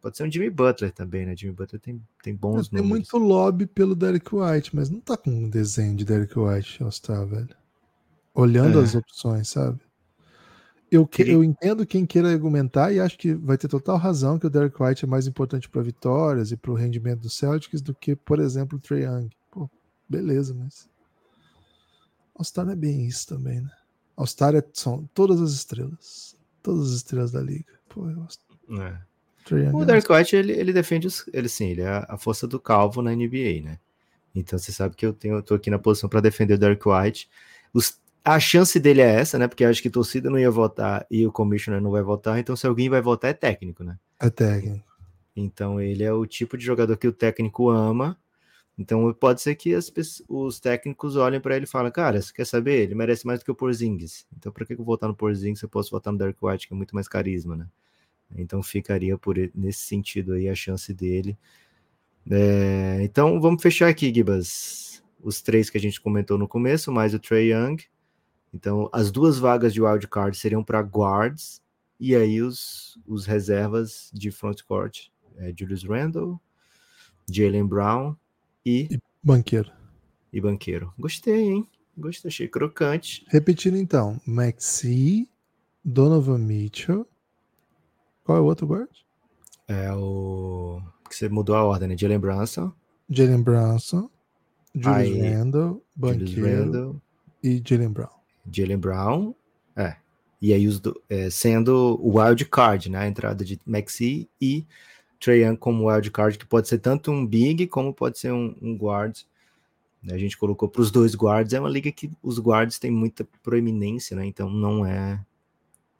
C: Pode ser um Jimmy Butler também, né? Jimmy Butler tem, tem bons
B: Tem
C: números.
B: muito lobby pelo Derek White, mas não tá com um desenho de Derek White All-Star, velho. Olhando
C: É.
B: as opções, sabe? Eu, que- eu entendo quem queira argumentar e acho que vai ter total razão que o Derek White é mais importante para vitórias e para o rendimento do Celtics do que, por exemplo, o Trae Young. Pô, beleza, mas All-Star não é bem isso também, né? All-Star é, são todas as estrelas. Todas as estrelas da liga. Pô.
C: É. O Derek White, ele, ele defende os. Ele sim, ele é a- força do calvo na NBA, né? Então você sabe que eu tenho, eu tô aqui na posição para defender o Derek White. Os- a chance dele é essa, né? Porque eu acho que a torcida não ia votar e o commissioner não vai votar, então se alguém vai votar é técnico, né?
B: é técnico.
C: Então ele é o tipo de jogador que o técnico ama. Então pode ser que as os técnicos olhem para ele e falem, cara, você quer saber? Ele merece mais do que o Porzingis. Então por que eu vou votar no Porzingis se eu posso votar no Derek White, que é muito mais carisma, né? Então ficaria por nesse sentido aí a chance dele. É, então vamos fechar aqui, Gibas. Os três que a gente comentou no começo, mais o Trey Young. Então as duas vagas de wildcard seriam para guards e aí os, os reservas de frontcourt é Julius Randle, Jalen Brown e,
B: Banqueiro.
C: e Banqueiro. Gostei, hein? Gostei, achei crocante.
B: Repetindo então, Maxi, Donovan Mitchell. Qual é o outro guard?
C: É o. que você mudou a ordem, né? Jalen Brunson,
B: Jalen Brunson, Julius
C: Aí,
B: Randle, Banqueiro
C: Randle,
B: e Jalen Brown.
C: Jalen Brown. É. E aí, os do- é, sendo o wild card, né? A entrada de Maxi e Trae Young como wild card, que pode ser tanto um big como pode ser um, um guard. A gente colocou para os dois guards. É uma liga que os guards têm muita proeminência, né? Então não é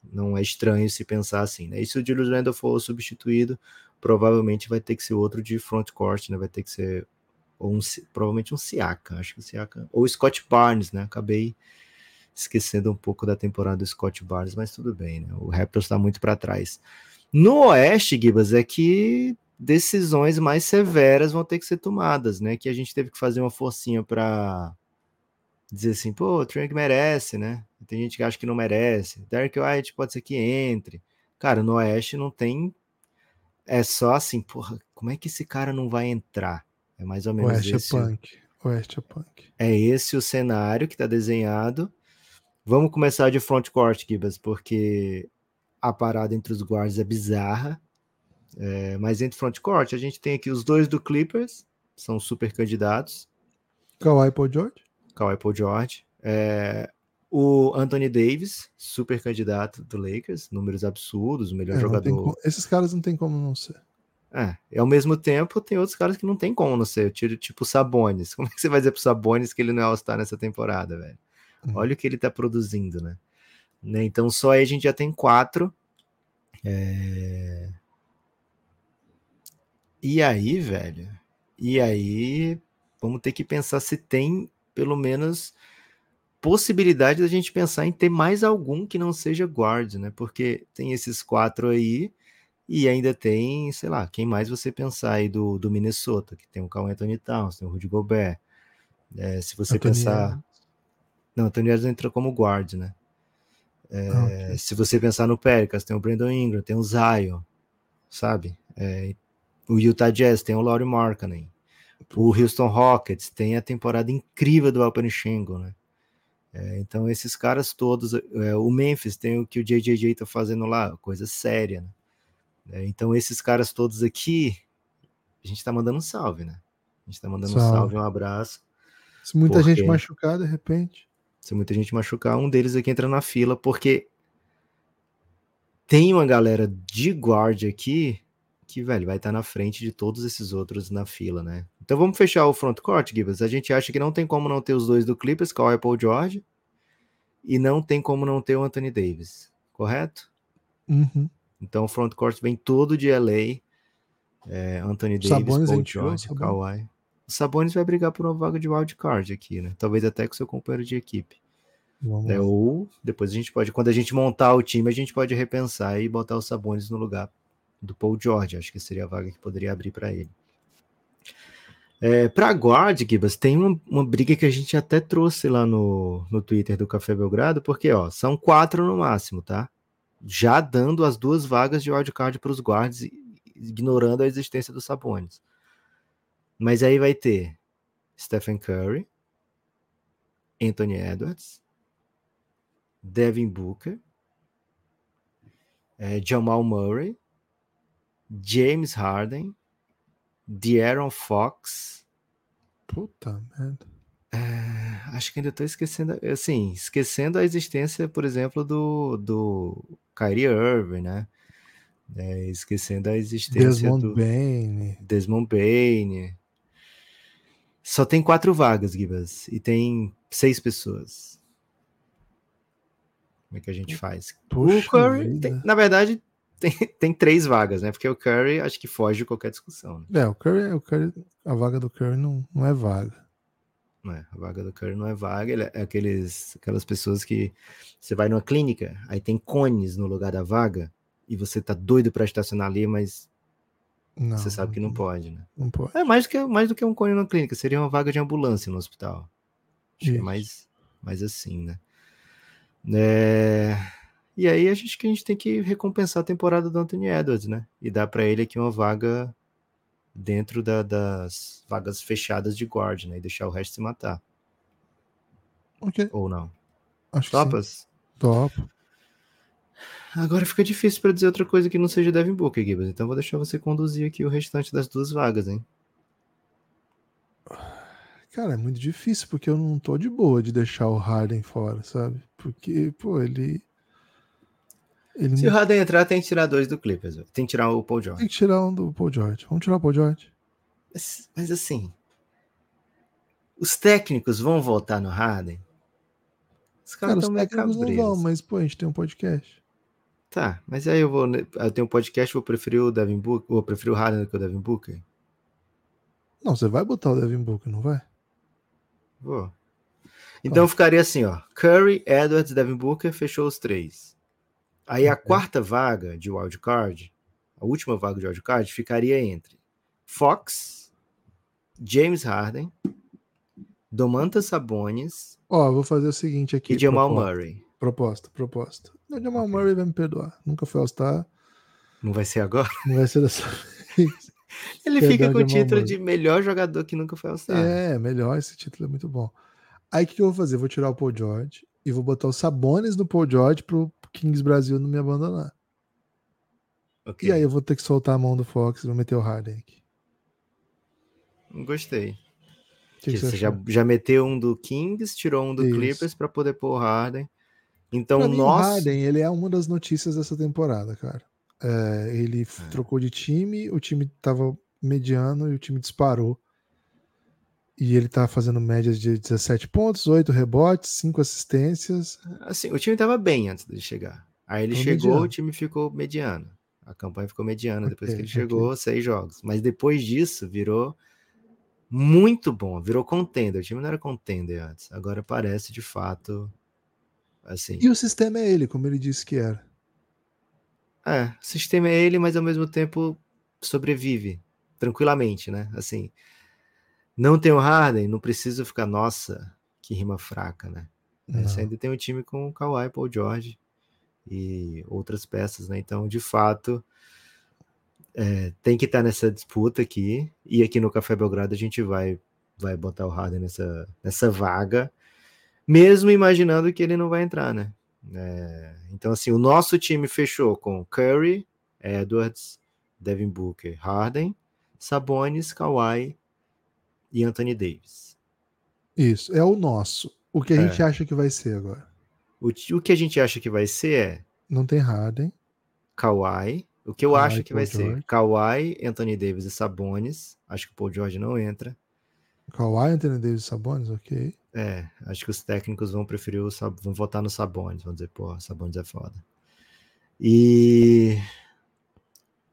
C: não é estranho se pensar assim, né? E se o Julius Randle for substituído, provavelmente vai ter que ser outro de frontcourt, né? Vai ter que ser ou um, provavelmente um Siaka, acho que o Siaka, ou Scott Barnes, né? Acabei esquecendo um pouco da temporada do Scott Barnes, mas tudo bem, né? O Raptors está muito para trás. No Oeste, Gibas, é que decisões mais severas vão ter que ser tomadas, né? Que a gente teve que fazer uma forcinha para dizer assim, pô, o Young merece, né? Tem gente que acha que não merece. Derek White pode ser que entre. Cara, no Oeste não tem. É só assim, porra, como é que esse cara não vai entrar? É mais ou menos
B: Oeste é
C: esse. o-
B: punk. Oeste é punk.
C: é esse o cenário que está desenhado. Vamos começar de frontcourt, Gibas, porque a parada entre os guards é bizarra. É, mas entre frontcourt, a gente tem aqui os dois do Clippers, são super candidatos.
B: Kawhi Paul George?
C: Kawhi Paul George. É, o Anthony Davis, super candidato do Lakers, números absurdos, o melhor
B: É,
C: jogador.
B: Esses caras não tem como não ser.
C: É, e ao mesmo tempo tem outros caras que não tem como não ser, tiro tipo o Sabonis. [LAUGHS] Como é que você vai dizer pro Sabonis que ele não é All-Star nessa temporada, velho?
B: Hum.
C: Olha o que ele tá produzindo, né? Né, Então só aí a gente já tem quatro. É, E aí, velho? E aí, vamos ter que pensar se tem pelo menos possibilidade da gente pensar em ter mais algum que não seja guard, né? Porque tem esses quatro aí e ainda tem, sei lá, quem mais você pensar aí do, do Minnesota, que tem o Carl Anthony Towns, tem o Rudy Gobert. É, se você
B: Anthony
C: pensar. Não, Anthony Edwards entra como guard, né? É,
B: Ah, ok.
C: Se você pensar no Pelicans, tem o Brandon Ingram, tem o Zion, sabe? É, o Utah Jazz tem o Laurie Markkanen. O Houston Rockets tem a temporada incrível do Alperen Schengen, né? É, então esses caras todos, é, o Memphis tem o que o JJJ tá fazendo lá, coisa séria, né? É, então esses caras todos aqui, a gente tá mandando um salve, né? A gente tá mandando um
B: Salve.
C: salve, um abraço.
B: Se muita gente
C: Porque-
B: machucar, de repente.
C: Se muita gente machucar, um deles aqui entra na fila, porque tem uma galera de guard aqui que, velho, vai estar na frente de todos esses outros na fila, né? Então vamos fechar o frontcourt, Gibbs. A gente acha que não tem como não ter os dois do Clippers, Kawhi e Paul George, e não tem como não ter o Anthony Davis, correto?
B: Uhum.
C: Então o frontcourt vem todo de LA, é, Anthony Davis,
B: Sabonis
C: Paul George. Kawhi. O Sabonis vai brigar por uma vaga de wildcard aqui, né? Talvez até com seu companheiro de equipe. É, ou depois a gente pode, quando a gente montar o time, a gente pode repensar e botar os Sabonis no lugar do Paul George. Acho que seria a vaga que poderia abrir para ele. É, para guard, Gibas, tem uma, uma briga que a gente até trouxe lá no, no Twitter do Café Belgrado, porque ó, são quatro no máximo, tá? Já dando as duas vagas de wildcard para os guards, ignorando a existência dos Sabonis. Mas aí vai ter Stephen Curry, Anthony Edwards, Devin Booker, eh, Jamal Murray, James Harden, De'Aaron Fox.
B: Puta merda.
C: eh, acho que ainda estou esquecendo, assim, esquecendo a existência, por exemplo, do, do Kyrie Irving, né? Eh, esquecendo a existência
B: Desmond
C: do
B: Bain.
C: Desmond Bain. Só tem quatro vagas, Gibas, e tem seis pessoas. Como é que a gente faz?
B: Puxa
C: o Curry, tem- na verdade, tem, tem três vagas, né? Porque o Curry acho que foge de qualquer discussão. Né?
B: É, o Curry, o Curry, a vaga do Curry não, não é vaga.
C: Não é, a vaga do Curry não é vaga, ele é aqueles, aquelas pessoas que você vai numa clínica, aí tem cones no lugar da vaga, e você tá doido para estacionar ali, mas
B: Não,
C: você sabe que não pode, né?
B: Não pode.
C: É mais do que, mais do que um cone na clínica, seria uma vaga de ambulância no hospital. Acho que é mais, mais assim, né? É, E aí a gente que a gente tem que recompensar a temporada do Anthony Edwards, né? E dar para ele aqui uma vaga dentro da- das vagas fechadas de guard, né? E deixar o resto se matar.
B: Ok,
C: Ou não.
B: acho que sim.
C: Topas? Agora fica difícil para dizer outra coisa que não seja Devin Booker, Gibbs. Então vou deixar você conduzir aqui o restante das duas vagas, hein?
B: Cara, é muito difícil, porque eu não tô de boa de deixar o Harden fora, sabe? Porque, pô, ele. Ele
C: Se
B: me-
C: o Harden entrar, tem que tirar dois do Clippers. Tem que tirar o Paul George.
B: tem que tirar um do Paul George. Vamos tirar o Paul George.
C: Mas, mas assim, os técnicos vão votar no Harden? Os
B: Cara,
C: caras estão meio
B: técnicos não
C: cabreiros.
B: vão, mas, pô, a gente tem um podcast.
C: Tá, mas aí eu vou. ne- Eu tenho um podcast, vou preferir o Devin Booker, vou preferir o Harden do que o Devin Booker?
B: Não, você vai botar o Devin Booker, não vai?
C: Vou. Então ficaria assim, ó. Curry, Edwards, Devin Booker, fechou os três. Aí a quarta vaga de wildcard, a última vaga de wildcard, ficaria entre Fox, James Harden, Domantas Sabonis
B: Ó, eu vou fazer o seguinte aqui.
C: e Jamal
B: proposta,
C: Murray.
B: Proposta, proposta. O Jamal. Murray vai me perdoar. Nunca foi All-Star,
C: Não vai ser agora?
B: não vai ser dessa [LAUGHS] vez.
C: Ele
B: Perdão,
C: fica com o título
B: Murray.
C: de melhor jogador que nunca foi All-Star.
B: É, melhor, esse título é muito bom. Aí o que, eu vou fazer? Vou tirar o Paul George e vou botar o Sabonis no Paul George pro Kings Brasil não me abandonar.
C: Ok.
B: E aí eu vou ter que soltar a mão do Fox e vou meter o Harden aqui.
C: Gostei.
B: Que, que
C: você
B: você
C: já, já meteu um do Kings, tirou um do
B: Isso.
C: Clippers para poder pôr o Harden. Então,
B: mim, o
C: nós.
B: Harden, ele é uma das notícias dessa temporada, cara. É, ele f- trocou de time, o time tava mediano e o time disparou. E ele tá fazendo médias de 17 pontos, 8 rebotes, 5 assistências.
C: Assim, o time tava bem antes de chegar. Aí ele
B: Tava
C: chegou,
B: mediano.
C: o time ficou mediano. A campanha ficou mediana depois
B: Ok,
C: que ele
B: ok.
C: chegou, seis jogos. Mas depois disso, virou muito bom, virou contender. O time não era contender antes. Agora parece de fato assim.
B: E o sistema é ele, como ele disse que era.
C: É, o sistema é ele, mas ao mesmo tempo sobrevive tranquilamente, né? Assim, não tem o Harden, não preciso ficar, nossa, que rima fraca, né? Você ainda tem um time com o Kawhi, Paul George e outras peças, né? Então, de fato, é, tem que estar nessa disputa aqui. E aqui no Café Belgrado a gente vai, vai botar o Harden nessa, nessa vaga, mesmo imaginando que ele não vai entrar, né? É, então, assim, o nosso time fechou com Curry, Edwards, Devin Booker, Harden, Sabonis, Kawhi e Anthony Davis.
B: Isso, é o nosso. O que a
C: É.
B: gente acha que vai ser agora.
C: O, o que a gente acha que vai ser é
B: Não tem Harden.
C: Kawhi. O que eu
B: Kawhi,
C: acho que vai
B: Paul
C: ser
B: George.
C: Kawhi, Anthony Davis e Sabonis. Acho que o Paul George não entra.
B: Kawhi, Anthony Davis, Sabonis, ok.
C: É, acho que os técnicos vão preferir o vão votar no Sabonis, vão dizer, pô, Sabonis é foda. E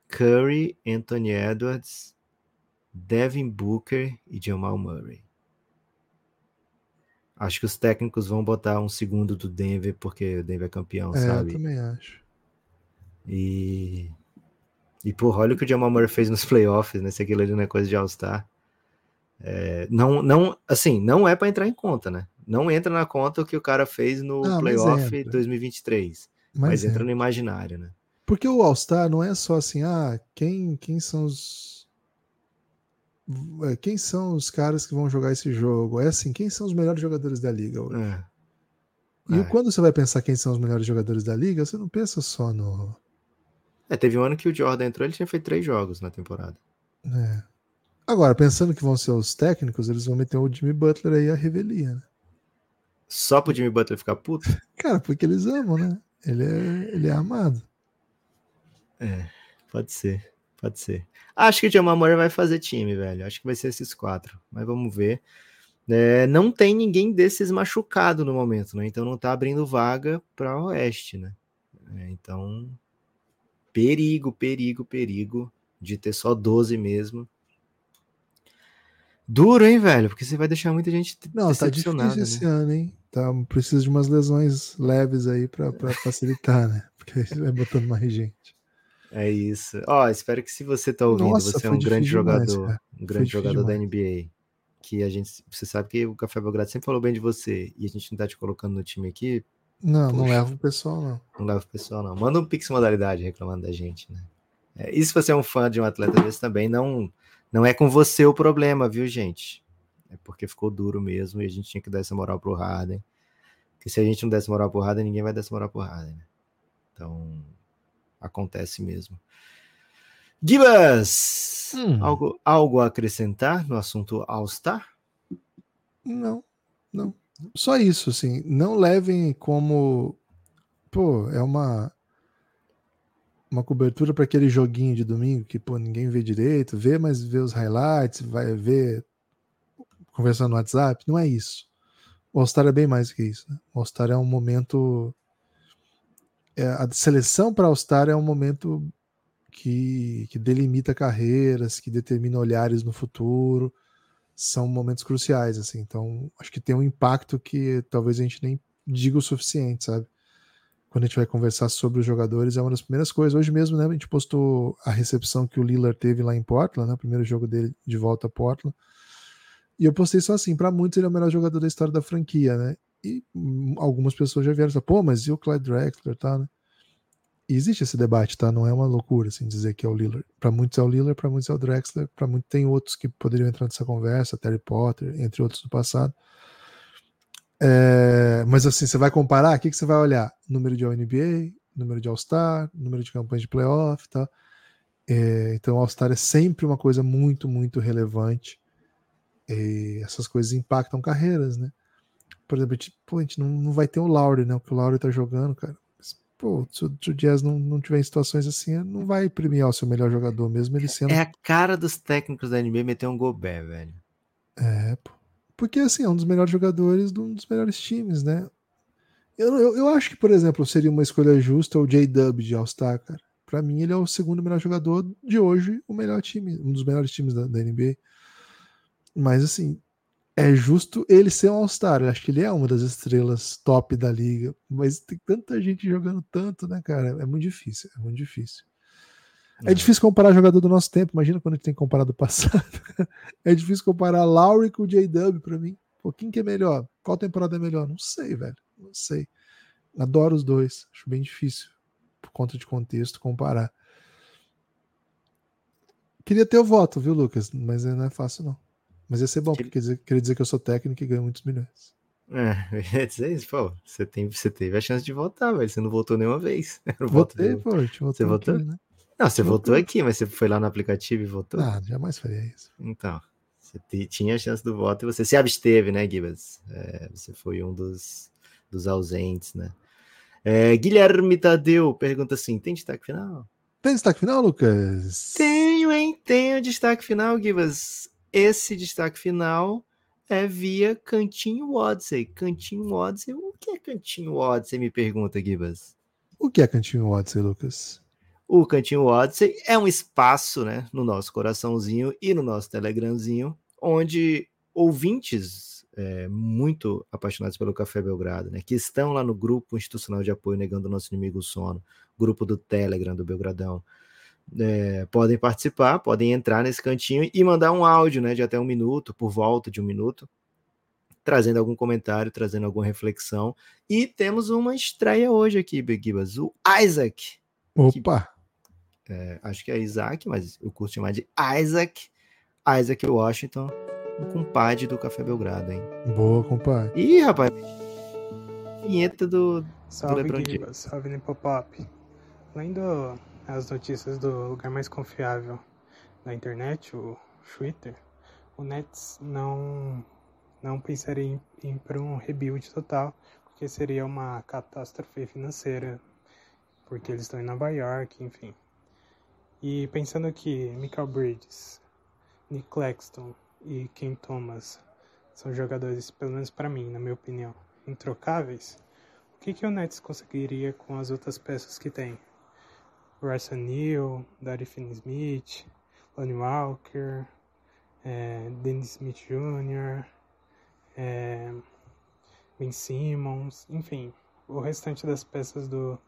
C: Curry, Anthony Edwards, Devin Booker e Jamal Murray. Acho que os técnicos vão botar um segundo do Denver, porque o Denver é campeão,
B: É, eu
C: sabe?
B: também acho.
C: E. E, porra, olha o que o Jamal Murray fez nos [LAUGHS] playoffs, né? Se aquilo ali não é coisa de All-Star. É, não, não, assim, não é pra entrar em conta, né? Não entra na conta o que o cara fez no
B: Ah, mas
C: playoff
B: entra.
C: 2023.
B: Mas,
C: Mas, entra no imaginário, né?
B: Porque o All-Star não é só assim, ah, quem, quem são os. é, Quem são os caras que vão jogar esse jogo? É assim, quem são os melhores jogadores da liga hoje?
C: É.
B: E
C: É.
B: quando você vai pensar quem são os melhores jogadores da liga, você não pensa só no.
C: É, teve um ano que o Jordan entrou, ele tinha feito três jogos na temporada.
B: é. Agora, pensando que vão ser os técnicos, eles vão meter o Jimmy Butler aí a revelia, né?
C: Só pro Jimmy Butler ficar puto? [LAUGHS]
B: Cara, porque eles amam, né? Ele é, ele é amado.
C: Pode ser, pode ser. Acho que o Jamal Murray vai fazer time, velho. Acho que vai ser esses quatro. Mas vamos ver. É, não tem ninguém desses machucado no momento, né? Então não tá abrindo vaga para Oeste, né? É, então, perigo, perigo, perigo de ter só 12 mesmo. Duro, hein, velho? Porque você vai deixar muita gente
B: Não, tá difícil esse
C: né?
B: ano, hein? Tá, precisa de umas lesões leves aí pra, pra facilitar, né? Porque ele vai botando mais gente.
C: É isso. Ó, espero que se você tá ouvindo,
B: Nossa,
C: você é um grande
B: demais,
C: jogador,
B: cara.
C: um grande jogador da
B: demais.
C: NBA. Que a gente, você sabe que o Café Belgrado sempre falou bem de você e a gente não tá te colocando no time aqui,
B: Não, não leva o pessoal, não.
C: não leva o pessoal não. Manda um pix modalidade reclamando da gente, né? É, e se você é um fã de um atleta desse também, não não é com você o problema, viu, gente? É porque ficou duro mesmo e a gente tinha que dar essa moral pro Harden. Porque se a gente não desse moral pro Harden, ninguém vai dar essa moral pro Harden, né? Então, acontece mesmo. Gibas!
B: Hum.
C: Algo, algo a acrescentar no assunto All-Star?
B: Não, não. Só isso, assim. Não levem como. Pô, é uma. Uma cobertura para aquele joguinho de domingo que, pô, ninguém vê direito, vê, mas vê os highlights, vai ver conversando no WhatsApp. Não é isso. O All-Star é bem mais que isso. Né? O All-Star é um momento. é, a seleção para All-Star é um momento que, que delimita carreiras, que determina olhares no futuro são momentos cruciais, assim. Então, acho que tem um impacto que talvez a gente nem diga o suficiente, sabe? Quando a gente vai conversar sobre os jogadores, é uma das primeiras coisas. Hoje mesmo, né, a gente postou a recepção que o Lillard teve lá em Portland, né, o primeiro jogo dele de volta a Portland. E eu postei só assim, para muitos ele é o melhor jogador da história da franquia, né? E algumas pessoas já vieram pô, mas e o Clyde Drexler, tá, né? E existe esse debate, tá? Não é uma loucura assim dizer que é o Lillard. Para muitos é o Lillard, para muitos é o Drexler, para muitos tem outros que poderiam entrar nessa conversa, Terry Potter, entre outros do passado. É, mas assim, você vai comparar, o que, que você vai olhar? Número de All-NBA, número de All-Star, número de campanhas de playoff, tá? É, então, o All-Star é sempre uma coisa muito, muito relevante. E essas coisas impactam carreiras, né? Por exemplo, a gente, pô, a gente não, não vai ter o Lowry, né? Porque o Lowry tá jogando, cara. Mas, pô, se o, se o Jazz não, não tiver em situações assim, não vai premiar o seu melhor jogador, mesmo ele sendo.
C: É a cara dos técnicos da NBA meter um Gobert, velho.
B: Porque assim, é um dos melhores jogadores de um dos melhores times, né? Eu, eu, eu acho que, por exemplo, seria uma escolha justa o J-Dub de All-Star, cara. Pra mim, ele é o segundo melhor jogador de hoje, o melhor time, um dos melhores times da, da NBA. Mas assim, é justo ele ser um All-Star. Acho que ele é uma das estrelas top da liga. Mas tem tanta gente jogando tanto, né, cara? É muito difícil. É muito difícil. É, difícil comparar jogador do nosso tempo. Imagina quando a gente tem comparado o passado. [LAUGHS] é difícil comparar Lowry com o J-Dub pra mim. Pô, quem que é melhor? Qual temporada é melhor? Não sei, velho. Não sei. Adoro os dois. Acho bem difícil, por conta de contexto, comparar. Queria ter o voto, viu, Lucas? Mas não é fácil, não. Mas ia ser bom, porque dizer, queria dizer que eu sou técnico e ganho muitos milhões.
C: É, [LAUGHS] ia dizer isso, pô. Você, tem, você teve a chance de votar, velho. Você não votou nenhuma vez. [LAUGHS]
B: Votei, pô.
C: Você votou?
B: aqui, né?
C: Não, você
B: Votou.
C: votou aqui, mas você foi lá no aplicativo e votou?
B: Ah, jamais faria isso.
C: Então, você ti- tinha a chance do voto e você se absteve, né, Gibas? É, você foi um dos, dos ausentes, né? É, Guilherme Tadeu pergunta assim: tem destaque final?
B: Tem destaque final, Lucas?
C: Tenho, hein? Tenho destaque final, Gibas. Esse destaque final é via Cantinho Odyssey. Cantinho Odyssey, o que é Cantinho Odyssey? Me pergunta, Gibas.
B: O que é Cantinho Odyssey, Lucas?
C: O Cantinho Odyssey é um espaço, né, no nosso coraçãozinho e no nosso Telegramzinho, onde ouvintes é, muito apaixonados pelo Café Belgrado, né, que estão lá no grupo institucional de apoio negando o nosso inimigo o sono, grupo do Telegram do Belgradão, é, podem participar, podem entrar nesse cantinho e mandar um áudio, né, de até um minuto, por volta de um minuto, trazendo algum comentário, trazendo alguma reflexão. E temos uma estreia hoje aqui, Begibas, o Isaac,
B: Opa!
C: É, acho que é Isaac, mas eu curto chamar de Isaac, Isaac Washington, um compadre do Café Belgrado, hein?
B: Boa, compadre.
C: Ih, rapaz, vinheta do.
G: Salve,
C: LeBron
G: Guiba. Salve, Nepopop. Lendo as notícias do lugar mais confiável da internet, o Twitter, o Nets não, não pensaria em, em ir para um rebuild total, porque seria uma catástrofe financeira, porque eles estão em Nova York, enfim. E pensando que Michael Bridges, Nick Claxton e Ken Thomas são jogadores, pelo menos para mim, na minha opinião, introcáveis, o que, que o Nets conseguiria com as outras peças que tem? Bryce Neal, Daddy Finney-Smith, Lonnie Walker, é, Dennis Smith Jr., é, Ben Simmons, enfim, o restante das peças do,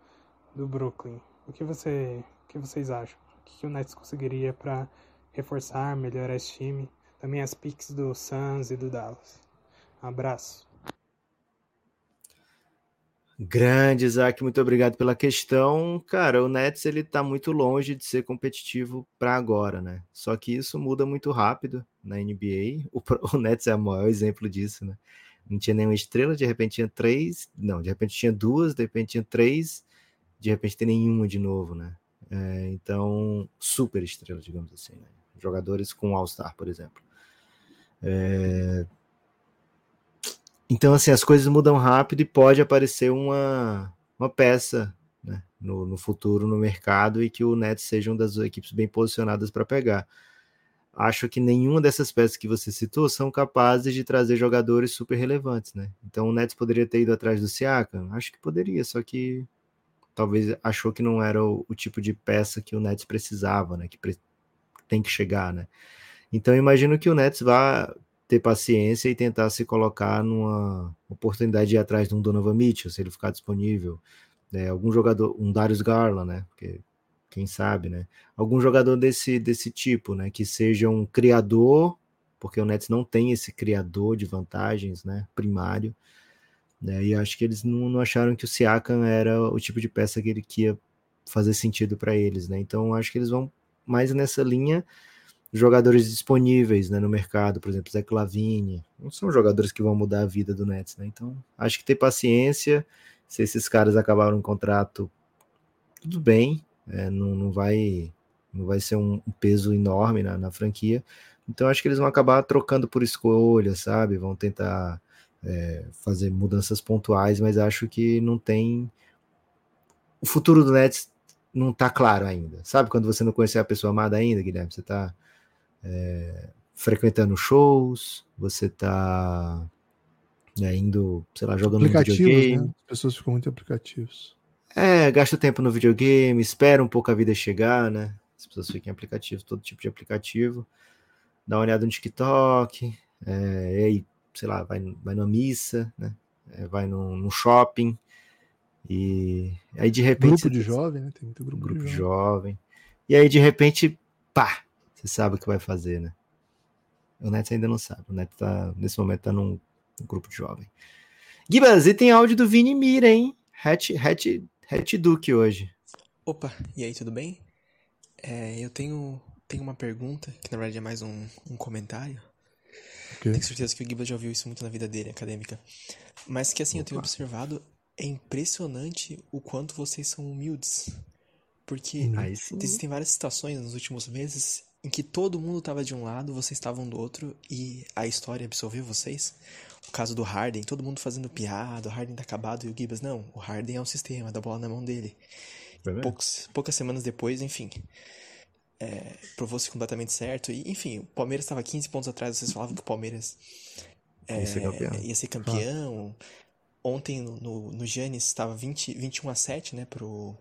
G: do Brooklyn. O que, você, o que vocês acham? Que, o Nets conseguiria para reforçar, melhorar esse time? Também as picks do Suns e do Dallas. Um abraço.
C: Grande, Isaac, muito obrigado pela questão. Cara, o Nets ele tá muito longe de ser competitivo para agora, né? Só que isso muda muito rápido na NBA. O, [LAUGHS] o Nets é o maior exemplo disso, né? Não tinha nenhuma estrela, de repente tinha três, não, de repente tinha duas, de repente tinha três, de repente tem nenhuma de novo, né? É, então, super estrela, digamos assim, né? Jogadores com All-Star, por exemplo. É, Então, assim, as coisas mudam rápido e pode aparecer uma, uma peça né, no, no futuro no mercado e que o Nets seja uma das equipes bem posicionadas para pegar. Acho que nenhuma dessas peças que você citou são capazes de trazer jogadores super relevantes, né? Então o Nets poderia ter ido atrás do Siakam? Acho que poderia, só que talvez achou que não era o, o tipo de peça que o Nets precisava, né? Que pre- tem que chegar, né? Então imagino que o Nets vá ter paciência e tentar se colocar numa oportunidade de ir atrás de um Donovan Mitchell, se ele ficar disponível. né? algum jogador, um Darius Garland, né? Porque quem sabe, né? Algum jogador desse, desse tipo, né? Que seja um criador, porque o Nets não tem esse criador de vantagens, né? Primário. Né? E acho que eles não, não acharam que o Siakam era o tipo de peça que ele que ia fazer sentido para eles, né? Então acho que eles vão mais nessa linha jogadores disponíveis né, no mercado, por exemplo, Zé Clavini, não são jogadores que vão mudar a vida do Nets, né? Então, acho que ter paciência, se esses caras acabaram um contrato, tudo bem, é, não, não vai não vai ser um, peso enorme na, na, franquia. Então, acho que eles vão acabar trocando por escolha, sabe? Vão tentar é, fazer mudanças pontuais, mas acho que não tem o futuro do Nets não tá claro ainda. Sabe quando você não conhece a pessoa amada ainda, Guilherme? Você tá é, frequentando shows, você tá né, indo, sei lá, jogando no
B: Aplicativos,
C: videogame.
B: né? As pessoas ficam muito em aplicativos.
C: É, gasta tempo no videogame, espera um pouco a vida chegar, né? As pessoas ficam em aplicativo, todo tipo de aplicativo. Dá uma olhada no TikTok, é, e aí, sei lá, vai, vai numa missa, né? É, vai num, num shopping. E aí, de repente.
B: Grupo de
C: você-
B: jovem, né? Tem muito grupo,
C: grupo
B: de jovem.
C: jovem. E aí, de repente, pá, você sabe o que vai fazer, né? O Neto ainda não sabe. O Neto tá, nesse momento, tá num, num grupo de jovem. Gibas, e tem áudio do Vini Mira, hein? Hatch, Hatch, Hatch Duke hoje.
H: Opa, e aí, tudo bem? É, eu tenho, tenho uma pergunta, que na verdade é mais um, um comentário.
B: Ok.
H: Tenho certeza que o Giba já ouviu isso muito na vida dele, acadêmica. Mas que assim, eu tenho
C: Opa.
H: observado, é impressionante o quanto vocês são humildes. Porque
C: sim.
H: existem várias situações nos últimos meses em que todo mundo estava de um lado, vocês estavam do outro, e a história absolveu vocês. O caso do Harden, todo mundo fazendo piada, o Harden tá acabado, e o Gibas, não, o Harden é um sistema, dá bola na mão dele.
C: Mesmo?
H: Poucos, poucas semanas depois, enfim, é, provou-se completamente certo. E, enfim, o Palmeiras estava 15 pontos atrás, vocês falavam que o Palmeiras
C: Ia ser
H: é,
C: campeão.
H: ia ser campeão. Ontem no, no, no Giannis estava 20, 21 a 7, né, pro...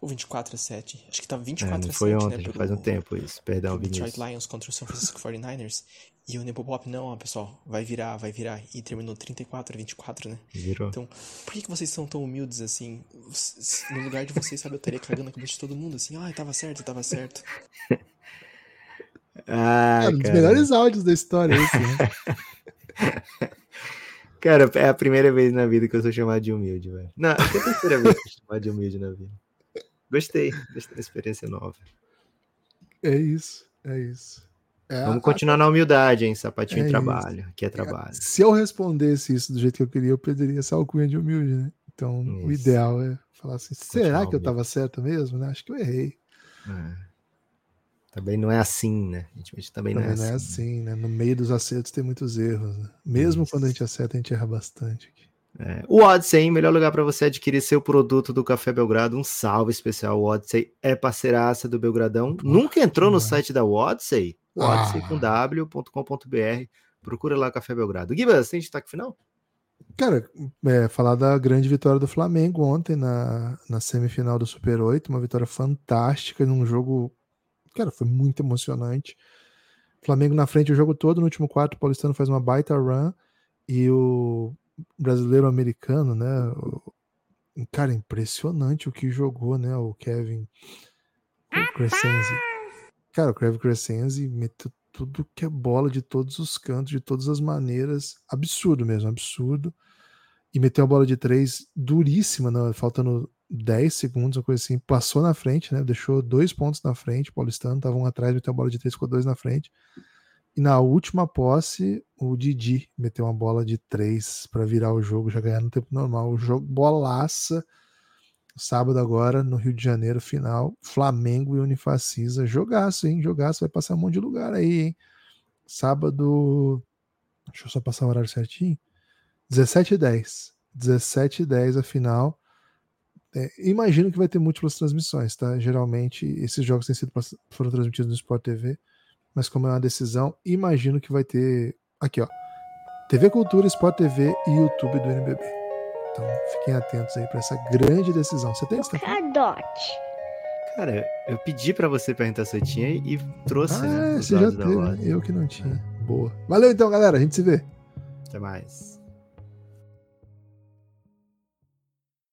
H: Ou 24 a 7. Acho que tava
C: É,
H: 24
C: não
H: a
C: foi
H: 7,
C: ontem,
H: né,
C: já faz um tempo isso. Perdão,
H: pro Detroit
C: Vinícius.
H: Lions contra o San Francisco 49ers. E o Nepopop, não, ó, pessoal, vai virar, vai virar. E terminou 34 a 24, né?
C: Virou.
H: Então, por que, que vocês são tão humildes assim? No lugar de vocês, sabe, eu estaria cagando a cabeça de todo mundo, assim, ah, tava certo, tava certo. [LAUGHS]
C: Ah,
B: É um dos
C: cara.
B: melhores áudios da história, esse, né? [LAUGHS]
C: Cara, é a primeira vez na vida que eu sou chamado de humilde, velho. Não, é a terceira vez que eu sou chamado de humilde na vida. Gostei, gostei da experiência nova.
B: É isso, é isso. É,
C: Vamos
B: a-
C: continuar na humildade, hein? Sapatinho
B: É
C: trabalho. Aqui é trabalho.
B: Se eu respondesse isso do jeito que eu queria, eu perderia essa alcunha de humilde, né? Então, o
C: Isso.
B: ideal é falar assim: será que eu
C: humilde.
B: tava certo mesmo? Né? Acho que eu errei.
C: É. Também não é assim, né? A gente também não é
B: não é
C: assim.
B: assim, né? No meio dos acertos tem muitos erros. Né? Mesmo
C: Isso.
B: quando a gente acerta, a gente erra bastante. aqui.
C: É. O Odyssey, melhor lugar para você adquirir seu produto do Café Belgrado. Um salve especial. O Odyssey é parceiraça do Belgradão. Nunca entrou no
B: demais.
C: site da Odyssey? Odyssey
B: Ah.
C: com w.com.br. Procura lá Café Belgrado. Gibas, tem destaque final?
B: Cara, é, falar da grande vitória do Flamengo ontem na, na semifinal do Super 8, uma vitória fantástica num jogo. Cara, foi muito emocionante. Flamengo na frente o jogo todo, no último quarto, o Paulistano faz uma baita run e o brasileiro americano, né? cara, impressionante o que jogou, né? O Kevin o Crescenzi. Cara, o Kevin Crescenzi meteu tudo que é bola de todos os cantos, de todas as maneiras. Absurdo mesmo, absurdo. E meteu a bola de três duríssima, né? faltando 10 segundos, uma coisa assim. Passou na frente, né? Deixou dois pontos na frente. O Paulistano estava um atrás, meteu a bola de três, ficou dois na frente. E na última posse, o Didi meteu uma bola de três para virar o jogo, já ganhar no tempo normal. O jogo bolaça. Sábado agora, no Rio de Janeiro, final. Flamengo e Unifacisa. Jogaço, hein? Jogaço. Vai passar um monte de lugar aí, hein? Sábado. Deixa eu só passar o horário certinho. 17 e 10. 17 e 10 a final. É, imagino que vai ter múltiplas transmissões, tá? Geralmente esses jogos têm sido, foram transmitidos no Sport TV, mas como é uma decisão, imagino que vai ter. Aqui, ó. TV Cultura, Sport TV e YouTube do NBB. Então fiquem atentos aí para essa grande decisão. Você tem destaque?
E: Cadote.
C: Cara, eu pedi para você perguntar se eu tinha e trouxe,
B: Ah,
C: né?
B: você já teve, né? Eu que não tinha. Boa. Valeu então, galera. A gente se vê.
C: Até mais.